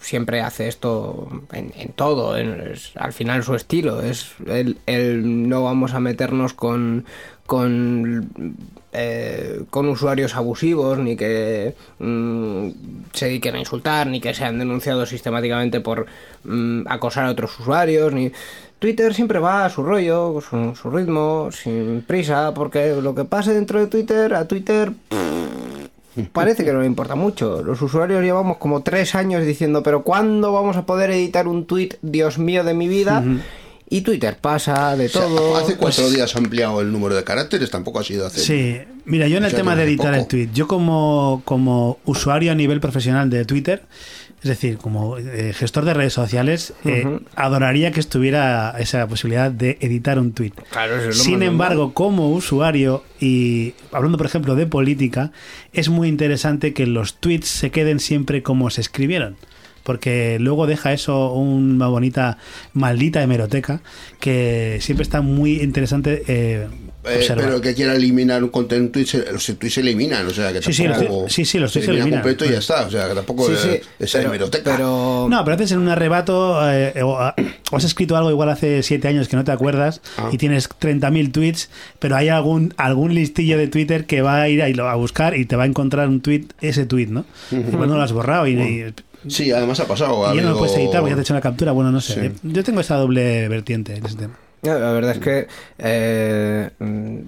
siempre hace esto en, en todo, en- al final su estilo, es el, el no vamos a meternos con con eh, con usuarios abusivos ni que mm, se dediquen a insultar ni que sean denunciados sistemáticamente por mm, acosar a otros usuarios ni Twitter siempre va a su rollo, su, su ritmo, sin prisa, porque lo que pase dentro de Twitter, a Twitter parece que no le importa mucho. Los usuarios llevamos como tres años diciendo, pero ¿cuándo vamos a poder editar un tweet, Dios mío de mi vida? Y Twitter pasa de O sea, todo. hace cuatro pues días ha ampliado el número de caracteres, tampoco ha sido hace. Sí, mira, yo en el tema de editar el tweet, yo como, como usuario a nivel profesional de Twitter, es decir, como eh, gestor de redes sociales, eh, adoraría que estuviera esa posibilidad de editar un tweet. Claro, eso es lo Sin embargo, como usuario y hablando por ejemplo de política, es muy interesante que los tweets se queden siempre como se escribieron. Porque luego deja eso una bonita, maldita hemeroteca que siempre está muy interesante eh, Eh, pero el que quiera eliminar un contenido en tweet, se- los tweets se eliminan, o sea que Sí, sí, los tampoco tweets- sí, sí, los se tweets se eliminan eliminan. completo y ya está, o sea que tampoco Sí, es, sí, es pero- hemeroteca. pero- No, pero haces en un arrebato eh, o, o has escrito algo igual hace siete años que no te acuerdas Ah. y tienes 30.000 tweets, pero hay algún algún listillo de Twitter que va a ir ahí lo- a buscar y te va a encontrar un tweet, ese tweet, ¿no? Igual no lo has borrado y, y- Sí, además ha pasado. y ya no lo puedes editar porque ya te he hecho una captura. Bueno, no sé. Sí. Yo tengo esa doble vertiente en ese tema. La verdad es que eh, mm,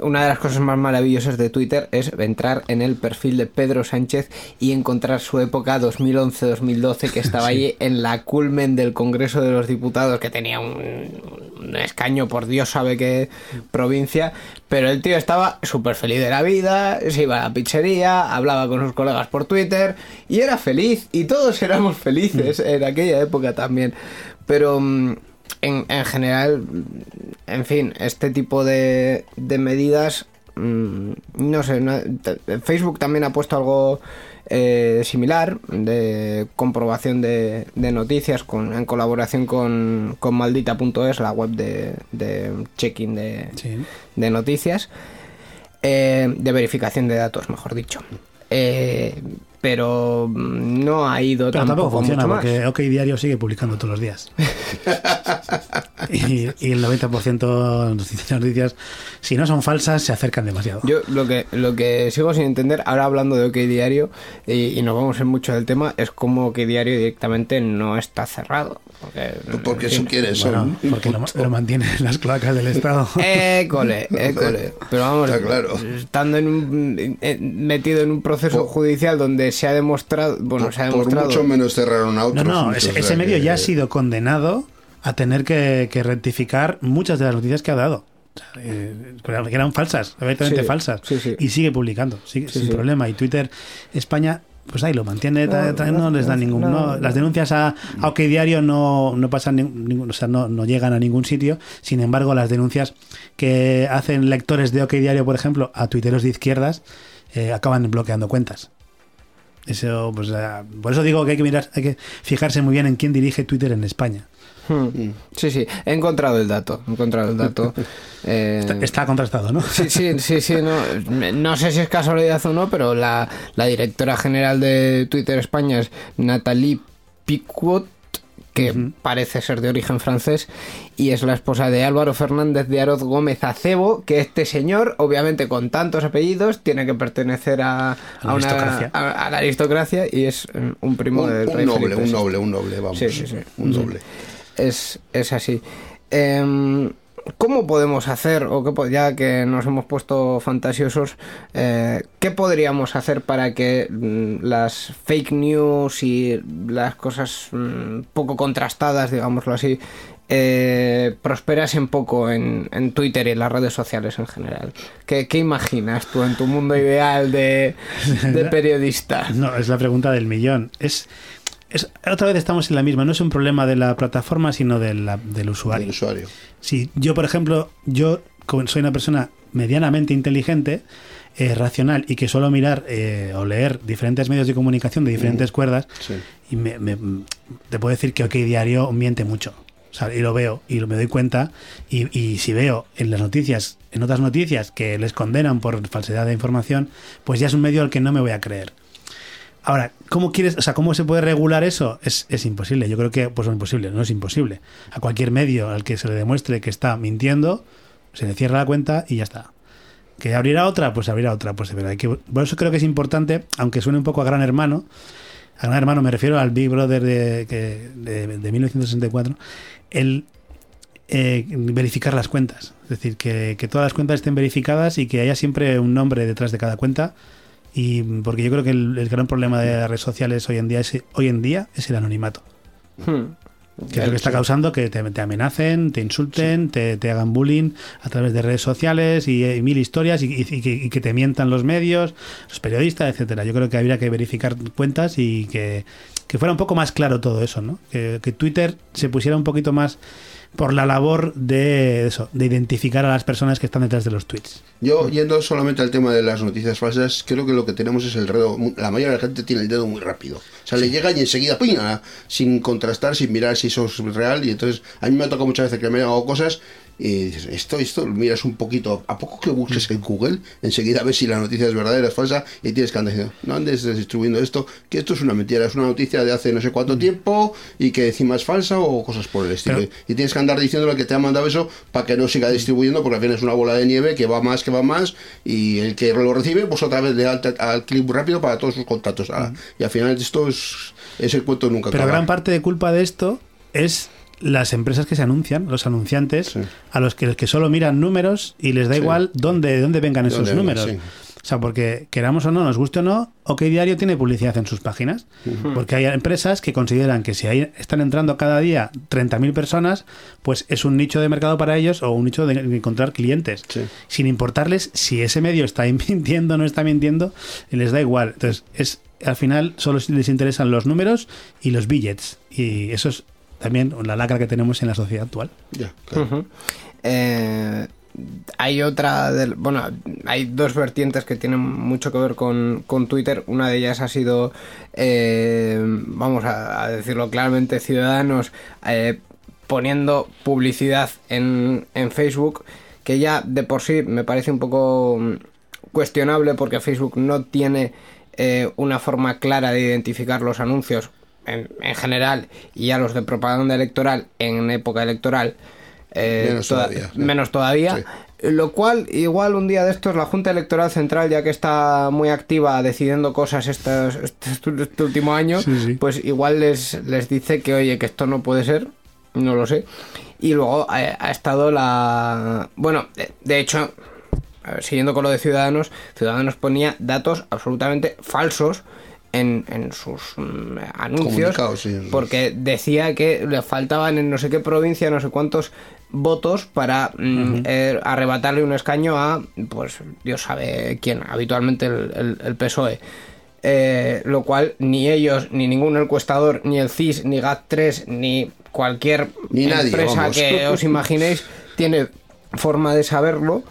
una de las cosas más maravillosas de Twitter es entrar en el perfil de Pedro Sánchez y encontrar su época 2011-2012 que estaba ahí en la culmen del Congreso de los Diputados que tenía un, un escaño por Dios sabe qué provincia. Pero el tío estaba súper feliz de la vida se iba a la pizzería hablaba con sus colegas por Twitter y era feliz. Y todos éramos felices en aquella época también. Pero mm, en, en general, en fin, este tipo de, de medidas mm, no sé, no- Facebook también ha puesto algo eh, similar de comprobación de, de noticias con, en colaboración con, con maldita.es, la web de, de checking de, Sí. de noticias, eh, de verificación de datos, mejor dicho. Eh, pero mm, no ha ido Pero tampoco tampoco funciona mucho más. porque OK Diario sigue publicando todos los días. y, y el 90% de noticias, noticias, si no son falsas, se acercan demasiado. Yo lo que, lo que sigo sin entender, ahora hablando de OK Diario, y, y nos vamos en mucho del tema, es como OK Diario directamente no está cerrado. Porque, Porque en son fin. quienes Bueno, son. porque lo, lo mantienen las cloacas del Estado. École, école. Pero vamos, Está claro. estando en un- en- metido en un proceso Por- judicial donde se ha demostrado, bueno, por, se ha por demostrado mucho menos cerraron a otros. no, muchos, ese, o sea ese medio que- ya ha sido condenado a tener que, que rectificar muchas de las noticias que ha dado. O sea, eh, que eran falsas, abiertamente Sí, falsas. sí, sí. Y sigue publicando, sigue, Sí, sin sí. problema. Y Twitter España, pues ahí lo mantiene, No, no, no, les da ningún. no. no, las denuncias a, a OK Diario no, no pasan, ningún- o sea, no, no llegan a ningún sitio. Sin embargo, las denuncias que hacen lectores de OK Diario, por ejemplo, a tuiteros de izquierdas, eh, acaban bloqueando cuentas. Eso, pues, eh, por eso digo que hay que mirar, hay que fijarse muy bien en quién dirige Twitter en España. Hmm. Sí, sí, he encontrado el dato, he encontrado el dato. Eh, Está, está contrastado, ¿no? Sí, sí, sí, sí, no, no sé si es casualidad o no, pero la, la directora general de Twitter España es Nathalie Piquot, que parece ser de origen francés, y es la esposa de Álvaro Fernández de Aroz Gómez Acebo, que este señor, obviamente con tantos apellidos, tiene que pertenecer a, A una- aristocracia. a- a la aristocracia y es mm, un primo Un, del un rey noble, Felipe un noble, un noble, vamos. Sí, sí, sí. Un noble. Es, es así. Em, ¿Cómo podemos hacer, o po- ya que nos hemos puesto fantasiosos, eh, qué podríamos hacer para que mm, las fake news y las cosas mm, poco contrastadas, digámoslo así, eh, prosperasen poco en, en Twitter y en las redes sociales en general? ¿Qué, qué imaginas tú en tu mundo ideal de, de periodista? No, es la pregunta del millón. Es, es- otra vez estamos en la misma. No es un problema de la plataforma, sino de la- del usuario. El usuario. Si yo, por ejemplo, yo como soy una persona medianamente inteligente, eh, racional y que suelo mirar eh, o leer diferentes medios de comunicación de diferentes cuerdas, Sí. y me, me- te puedo decir que OK Diario miente mucho. O sea, y lo veo, y me doy cuenta. Y, y si veo en las noticias, en otras noticias, que les condenan por falsedad de información, pues ya es un medio al que no me voy a creer. Ahora, ¿cómo quieres, o sea, cómo se puede regular eso? Es, es imposible. Yo creo que, pues es imposible, no es imposible. A cualquier medio al que se le demuestre que está mintiendo, se le cierra la cuenta y ya está. ¿Que abrirá otra? Pues abrirá otra. Pues de verdad, por eso creo que es importante, aunque suene un poco a gran hermano, a gran hermano me refiero al Big Brother de, de, de 1964, el eh, verificar las cuentas. Es decir, que, que todas las cuentas estén verificadas y que haya siempre un nombre detrás de cada cuenta. Y porque yo creo que el, el gran problema de las redes sociales hoy en día es, hoy en día es el anonimato. Hmm. Que es lo que está causando que te, te amenacen, te insulten, te, te hagan bullying a través de redes sociales y, eh, mil historias y, y- y que, y que te mientan los medios, los periodistas, etcétera. Yo creo que habría que verificar cuentas y que, que fuera un poco más claro todo eso, ¿no? Que, que Twitter se pusiera un poquito más por la labor de eso, de identificar a las personas que están detrás de los tweets. Yo, yendo solamente al tema de las noticias falsas, creo que lo que tenemos es el dedo. La mayoría de la gente tiene el dedo muy rápido. O sea, le llega y enseguida, ¡pina! Sin contrastar, sin mirar si eso es real. Y entonces, a mí me ha tocado muchas veces que me han llegado cosas y dices, esto, esto, miras un poquito. ¿A poco que busques en Google? Enseguida ves si la noticia es verdadera, es falsa. Y tienes que andar diciendo, no andes distribuyendo esto, que esto es una mentira, es una noticia de hace no sé cuánto tiempo y que encima es falsa o cosas por el estilo. Pero- y tienes que andar diciendo al que te ha mandado eso para que no siga distribuyendo, porque al final es una bola de nieve que va más, que va más, y el que lo recibe, pues otra vez le da al, al muy rápido para todos sus contactos. Ah, Y al final esto es, es el cuento nunca Pero acaba. gran parte de culpa de esto es las empresas que se anuncian, los anunciantes, Sí. a los que, que solo miran números y les da Sí. igual dónde, de dónde vengan esos Dónde números. sí. O sea, porque queramos o no, nos guste o no, OK Diario tiene publicidad en sus páginas. Porque hay empresas que consideran que si ahí están entrando cada día 30.000 personas, pues es un nicho de mercado para ellos o un nicho de encontrar clientes. Sí. Sin importarles si ese medio está mintiendo o no está mintiendo, les da igual. Entonces, es al final solo les interesan los números y los billets. Y eso es también la lacra que tenemos en la sociedad actual. Ya, claro. Eh, hay otra, del, bueno, hay dos vertientes que tienen mucho que ver con, con Twitter. Una de ellas ha sido, eh, vamos a, a, decirlo claramente, ciudadanos eh, poniendo publicidad en, en Facebook, que ya de por sí me parece un poco mm, cuestionable porque Facebook no tiene eh, una forma clara de identificar los anuncios en, en, general y a los de propaganda electoral en época electoral. Eh, Menos toda- todavía, menos todavía. Sí. Lo cual, igual un día de estos, la Junta Electoral Central, ya que está muy activa decidiendo cosas estos, este, este último año, Sí, sí. pues igual les, les dice que, oye, que esto no puede ser, no lo sé. Y luego ha, ha estado la... Bueno, de, de hecho, a ver, siguiendo con lo de Ciudadanos, Ciudadanos ponía datos absolutamente falsos en, en sus mm, anuncios, porque decía que le faltaban en no sé qué provincia, no sé cuántos votos para mm, eh, arrebatarle un escaño a, pues Dios sabe quién, habitualmente el, el- el PSOE. Eh, lo cual ni ellos, ni ningún encuestador, ni el CIS, ni GAT3, ni cualquier Ni nadie, empresa vamos. que os imaginéis tiene forma de saberlo.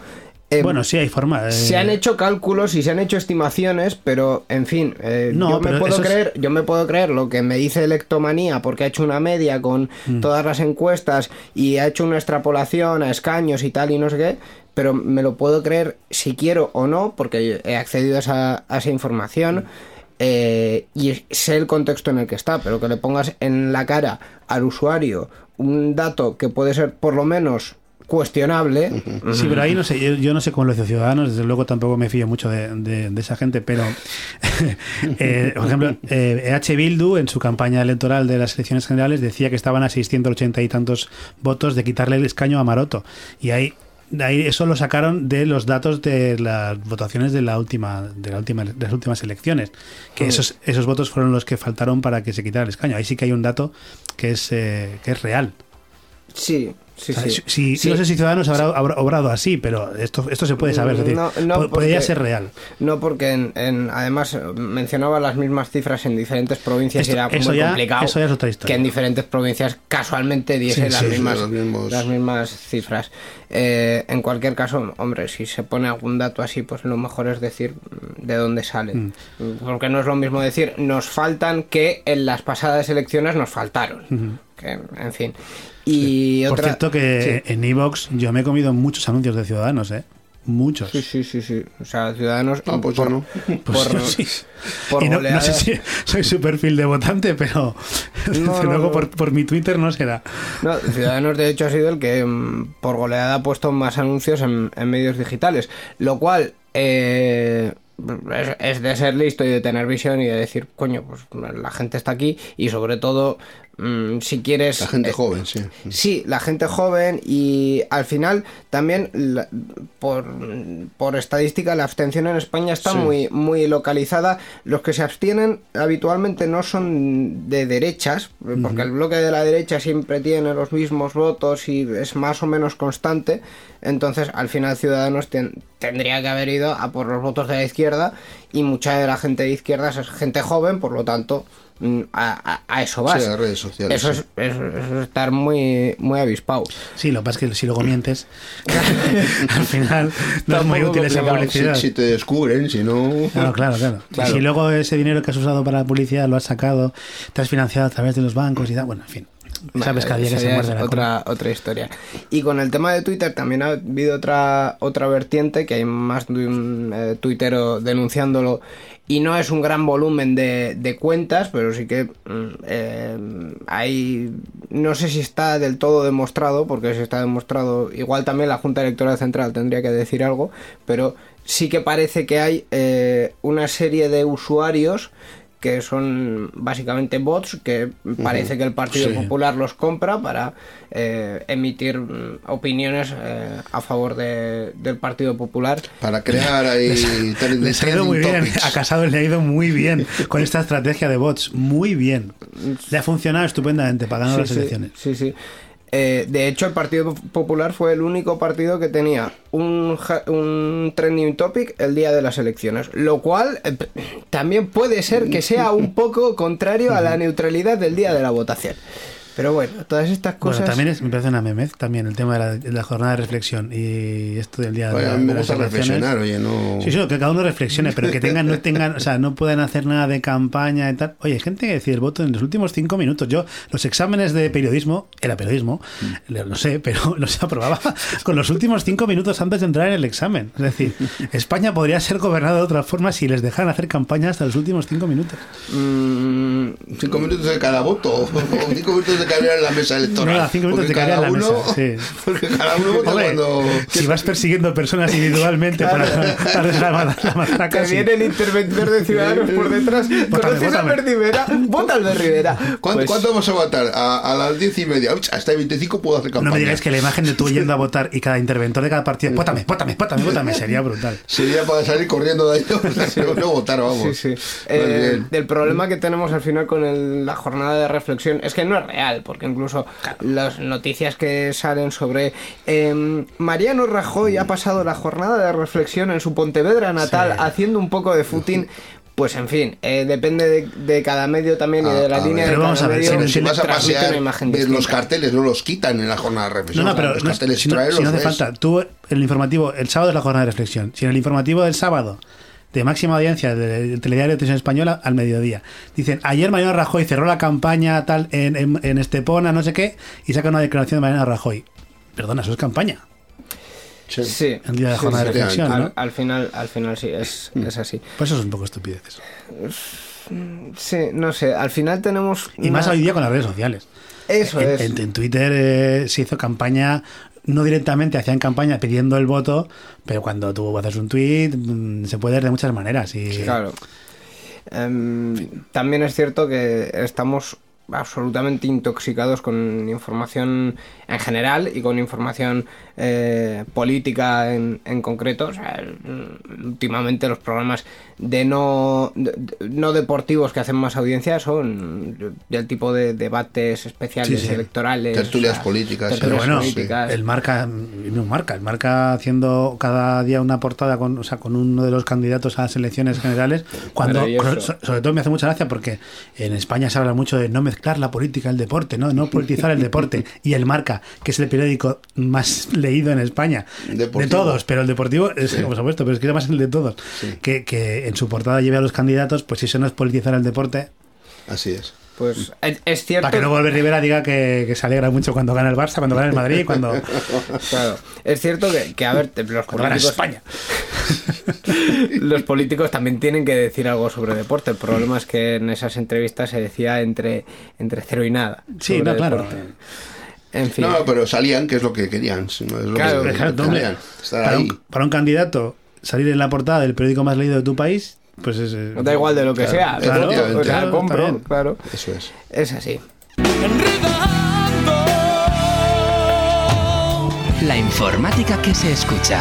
Eh, Bueno, sí hay forma. eh, se han hecho cálculos y se han hecho estimaciones, pero en fin, eh, No, yo me puedo es- creer, yo me puedo creer lo que me dice Electomanía porque ha hecho una media con Mm. todas las encuestas y ha hecho una extrapolación a escaños y tal y no sé qué, pero me lo puedo creer si quiero o no porque he accedido a esa, a esa información. eh, y sé el contexto en el que está, pero que le pongas en la cara al usuario un dato que puede ser por lo menos cuestionable, Sí, pero ahí no sé, yo, yo no sé cómo lo hizo Ciudadanos, desde luego tampoco me fío mucho de, de- de esa gente, pero, eh, por ejemplo, eh, EH Bildu en su campaña electoral de las elecciones generales decía que estaban a 680 y tantos votos de quitarle el escaño a Maroto. Y ahí, de ahí eso lo sacaron de los datos de las votaciones de la última, de la última, de las últimas elecciones, que esos, esos votos fueron los que faltaron para que se quitara el escaño. Ahí sí que hay un dato que es, eh, que es real. Sí, sí, O sea, sí. si- Sí. No sé si Ciudadanos habrá, obrado así, pero esto, esto se puede saber. Es decir, No, no, po- podría porque- ser real. No, porque en, en- además eh, mencionaba las mismas cifras en diferentes provincias Esto- y era eso muy ya- complicado. eso ya es otra historia. Que en diferentes provincias casualmente diese Sí, las, sí, mismas, las mismas cifras. Eh, en cualquier caso, hombre, si se pone algún dato así, pues lo mejor es decir mm, de dónde sale. Mm. Porque no es lo mismo decir nos faltan que en las pasadas elecciones nos faltaron. Que, en fin. Y Por otra... cierto que Sí. en Evox yo me he comido muchos anuncios de Ciudadanos, ¿eh? Muchos. Sí, sí, sí, sí. O sea, Ciudadanos. Ah, pues por, yo no. Pues por- yo sí. por Y no, sé si soy su perfil de votante, pero desde no, luego no. Por, por mi Twitter no será. No, Ciudadanos, de hecho, ha sido el que mm, por goleada ha puesto más anuncios en, en medios digitales. Lo cual eh, es, es de ser listo y de tener visión y de decir, coño, pues la gente está aquí y sobre todo, mm, si quieres. La gente eh, joven, sí. Sí, la gente joven y al final también la- por, por estadística la abstención en España está Sí. muy, muy localizada. Los que se abstienen habitualmente no son de derechas, porque el bloque de la derecha siempre tiene los mismos votos y es más o menos constante. Entonces al final Ciudadanos ten- tendría que haber ido a por los votos de la izquierda y mucha de la gente de izquierdas es gente joven, por lo tanto mm, a, a- a eso vas. Sí, a las redes sociales, Eso, sí. es, eso- eso es estar muy, muy avispado. Sí, lo que pasa es que si luego mientes, al final no es muy útil esa publicidad. Si, si te descubren, si no... Claro, claro, claro. Claro. Y si luego ese dinero que has usado para la publicidad lo has sacado, te has financiado a través de los bancos y tal, bueno, en fin. Esa pescadilla que se muerde es la cola. otra, otra historia. Y con el tema de Twitter también ha habido otra, otra vertiente, que hay más de un eh, tuitero denunciándolo, y no es un gran volumen de, de cuentas, pero sí que mm, eh, hay... No sé si está del todo demostrado, porque si está demostrado, igual también la Junta Electoral Central tendría que decir algo, pero sí que parece que hay eh, una serie de usuarios que son básicamente bots que parece que el Partido Sí. Popular los compra para eh, emitir mm, opiniones eh, a favor de- del Partido Popular. Para crear ahí... Les ha ido muy bien, a Casado le ha ido muy bien con esta estrategia de bots, muy bien. Le ha funcionado estupendamente para ganar Sí, las sí, elecciones. Sí, sí. Eh, de hecho, el Partido Popular fue el único partido que tenía un, un trending topic el día de las elecciones, lo cual eh, también puede ser que sea un poco contrario a la neutralidad del día de la votación. Pero bueno, todas estas cosas. Bueno, también es, me parece una memez también el tema de la, de la jornada de reflexión y esto del día de, Oye, la- a mí me de las gusta reflexionar, oye, no... Sí, sí, que cada uno reflexione, pero que tengan, no tengan, o sea, no puedan hacer nada de campaña y tal. Oye, hay gente que decide el voto en los últimos cinco minutos. Yo, los exámenes de periodismo, era periodismo, lo lo sé, pero los aprobaba con los últimos cinco minutos antes de entrar en el examen. Es decir, España podría ser gobernada de otra forma si les dejaran hacer campaña hasta los últimos cinco minutos. Mm, Cinco minutos de cada voto, cinco minutos de cada en la mesa electoral. No, cinco minutos cada en la uno, mesa, sí. Porque cada uno vota Hombre, cuando... si vas persiguiendo personas individualmente para darles la, la matraca, que sí. viene el interventor de Ciudadanos por detrás. Vótame, ¿Conoces a vótame. Albert Rivera? Vota Albert Rivera. ¿Cuánto, Pues, cuánto vamos a votar? A, a las diez y media. Uch, hasta el 25 puedo hacer campaña. No me digáis que la imagen de tú yendo a votar y cada interventor de cada partido, pótame, pótame, pótame, pótame, sería brutal. Sería para salir corriendo de ahí no, no votar, vamos. Sí, sí. Eh, el problema que tenemos al final con el- la jornada de reflexión es que no es real, porque incluso las noticias que salen sobre eh, Mariano Rajoy ha pasado la jornada de reflexión en su Pontevedra natal Sí. haciendo un poco de footing. Pues en fin, eh, depende de, de cada medio también y Ah, de la a línea ver. de cada vamos a ver, medio. si no- Pero si vas a transmite pasear, una imagen ves los carteles, no los quitan en la jornada de No, reflexión. no, pero los no- carteles si, no, si no hace ves. falta, tú el informativo, el sábado es la jornada de reflexión. Si en el informativo del sábado, de máxima audiencia del del telediario de televisión española, al mediodía, dicen, ayer Mariano Rajoy cerró la campaña tal en, en, en Estepona, no sé qué, y saca una declaración de Mariano Rajoy. Perdona, eso es campaña. Sí. Sí, El día de la sí, jornada sí. de reflexión, al, ¿no? al final, al final sí, es, es así. Pues eso es un poco estupideces. Sí, no sé, al final tenemos... Y más hoy día con las redes sociales. Eso en, es. en- en Twitter eh, se hizo campaña, no directamente hacían campaña pidiendo el voto, pero cuando tú haces un tweet mm, se puede ver de muchas maneras. Y, Claro. Em, también es cierto que estamos absolutamente intoxicados con información en general y con información eh, política en, en concreto. O sea, el- últimamente los programas de no, de- no deportivos que hacen más audiencia son del tipo de debates especiales Sí, sí. electorales. Tertulias políticas, Pero tertulias bueno, políticas. el marca, no marca, el marca haciendo cada día una portada con, o sea, con uno de los candidatos a las elecciones generales, cuando sobre todo me hace mucha gracia porque en España se habla mucho de no mezclar la política y el deporte, no, no politizar el deporte y el marca, que es el periódico más leído en España, de todos, pero el deportivo es por supuesto, pero es que además el de todos, Sí. que, que en su portada lleve a los candidatos, pues si eso no es politizar el deporte, Así es. Pues es, cierto. para que luego Albert Rivera diga que, que se alegra mucho cuando gana el Barça, cuando gana el Madrid, cuando Claro, es cierto que, que, a ver, te- los políticos, España. los políticos también tienen que decir algo sobre deporte. El problema es que en esas entrevistas se decía entre, entre cero y nada. Sí, no, claro. deporte. En fin. No, pero salían, que es lo que querían. no es lo Claro, que Claro, querían. Estar para, ahí. un, para un candidato salir en la portada del periódico más leído de tu país, pues es. eh, da igual de lo que sea. Claro, claro, o sea, compro, claro. Eso es. Es así. La informática que se escucha.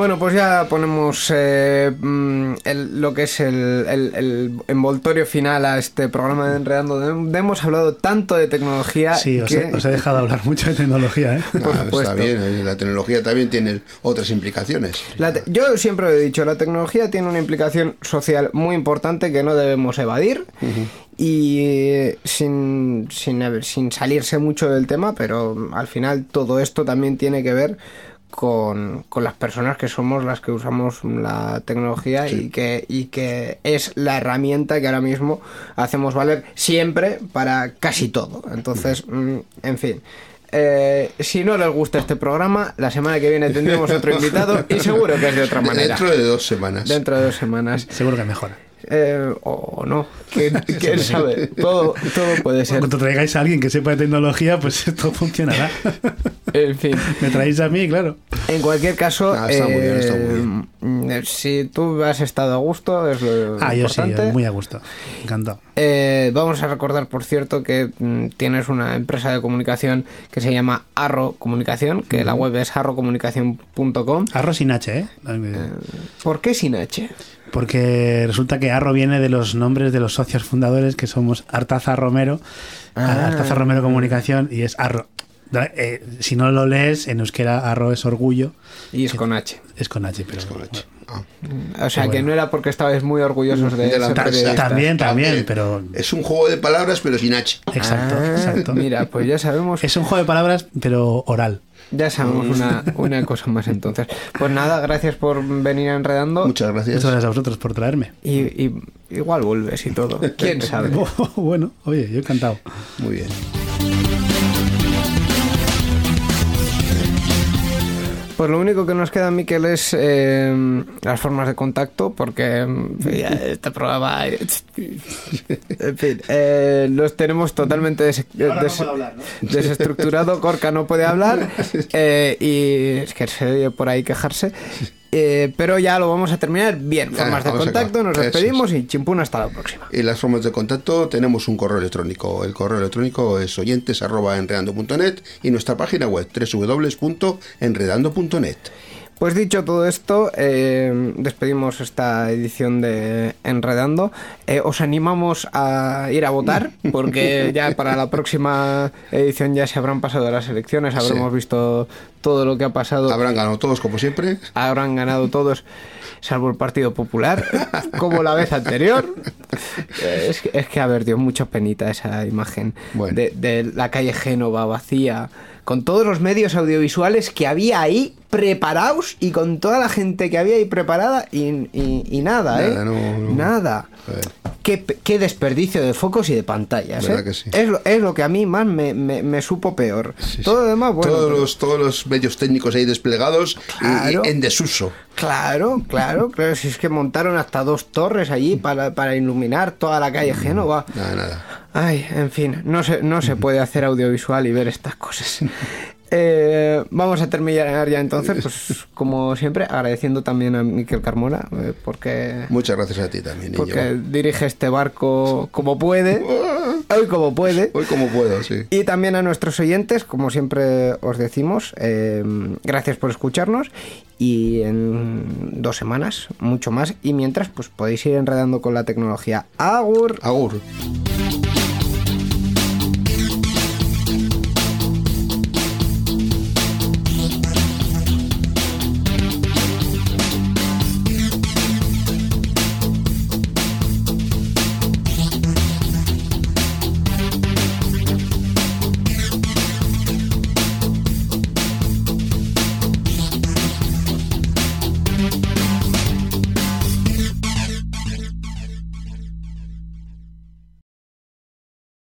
Bueno, pues ya ponemos eh, mm, el- lo que es el, el- el envoltorio final a este programa de Enredando. Hemos hablado tanto de tecnología Sí, os, que... he, os he dejado hablar mucho de tecnología, ¿eh? Por Ah, está bien, la tecnología también tiene otras implicaciones. La te- yo siempre lo he dicho, la tecnología tiene una implicación social muy importante que no debemos evadir y eh, sin, sin, sin salirse mucho del tema, pero al final todo esto también tiene que ver con, con las personas que somos las que usamos la tecnología y, que, y que es la herramienta que ahora mismo hacemos valer siempre para casi todo. Entonces, mm, en fin. Eh, si no les gusta este programa, la semana que viene tendremos otro invitado y seguro que es de otra manera. Dentro de dos semanas. Dentro de dos semanas. Seguro que mejora. Eh, o no. ¿Quién, quién sabe? Todo, todo puede ser. Cuando traigáis a alguien que sepa de tecnología, pues esto funcionará. En fin. Me traéis a mí, claro. En cualquier caso, Ah, está muy bien, está muy eh, si tú has estado a gusto, es lo Ah, yo sí, importante. muy a gusto. Encantado. Eh, vamos a recordar, por cierto, que mm, tienes una empresa de comunicación que se llama Arro Comunicación, que la web es arrocomunicación.com. Arro sin H, ¿eh? ¿Por qué sin H? Porque resulta que Arro viene de los nombres de los socios fundadores, que somos Artaza Romero, Ah. Artaza Romero Comunicación, y es Arro. Eh, si no lo lees, en euskera Arro es orgullo, Y es con H. es con H, pero... Con H. Ah. O sea, que no era porque estabais muy orgullosos de, De la periodistas. También, también, pero... Es un juego de palabras, pero sin H. Exacto, Ah, exacto. Mira, pues ya sabemos, Es un juego de palabras, pero oral. ya sabemos una, una cosa más entonces. Pues nada, gracias por venir enredando. Muchas gracias. Muchas gracias a vosotros por traerme. Y, y igual vuelves y todo. ¿Quién sabe? bueno, oye, yo encantado. Muy bien. Pues lo único que nos queda, Miquel, es eh, las formas de contacto, porque ya este programa... En fin, eh, los tenemos totalmente des- des- desestructurado. Corca no puede hablar eh, y es que se oye por ahí quejarse. Eh, pero ya lo vamos a terminar bien. Formas de contacto, nos despedimos y chimpún hasta la próxima. Y las formas de contacto tenemos un correo electrónico. El correo electrónico es oyentes@enredando.net y nuestra página web www.enredando.net. Pues dicho todo esto, eh, despedimos esta edición de Enredando. Eh, os animamos a ir a votar, porque ya para la próxima edición ya se habrán pasado las elecciones, habremos Sí. visto todo lo que ha pasado, Habrán ganado todos como siempre. habrán ganado todos, salvo el Partido Popular, como la vez anterior. Es que, es que, a ver, dio mucha penita esa imagen Bueno. de, de la calle Génova vacía, con todos los medios audiovisuales que había ahí preparados y con toda la gente que había ahí preparada y, y- y nada, ¿eh? Nada, no, no. Nada. Joder. Qué, qué desperdicio de focos y de pantallas, ¿Verdad ¿eh? que sí? es, lo, es lo que a mí más me, me- me supo peor. Sí, Todo sí. lo demás, bueno. todos, pero- los, todos los medios técnicos ahí desplegados y- en desuso. Claro, claro, claro. Si es que montaron hasta dos torres allí para, para iluminar toda la calle Génova. Nada, nada. Ay, en fin, no se, no se puede hacer audiovisual y ver estas cosas. Eh, vamos a terminar ya entonces, pues como siempre, agradeciendo también a Miquel Carmona, eh, porque, Muchas gracias a ti también, porque dirige este barco como puede, hoy como puede. Hoy como puedo, sí. Y también a nuestros oyentes, como siempre os decimos, eh, gracias por escucharnos y en dos semanas, mucho más. Y mientras, pues podéis ir enredando con la tecnología. Agur. Agur.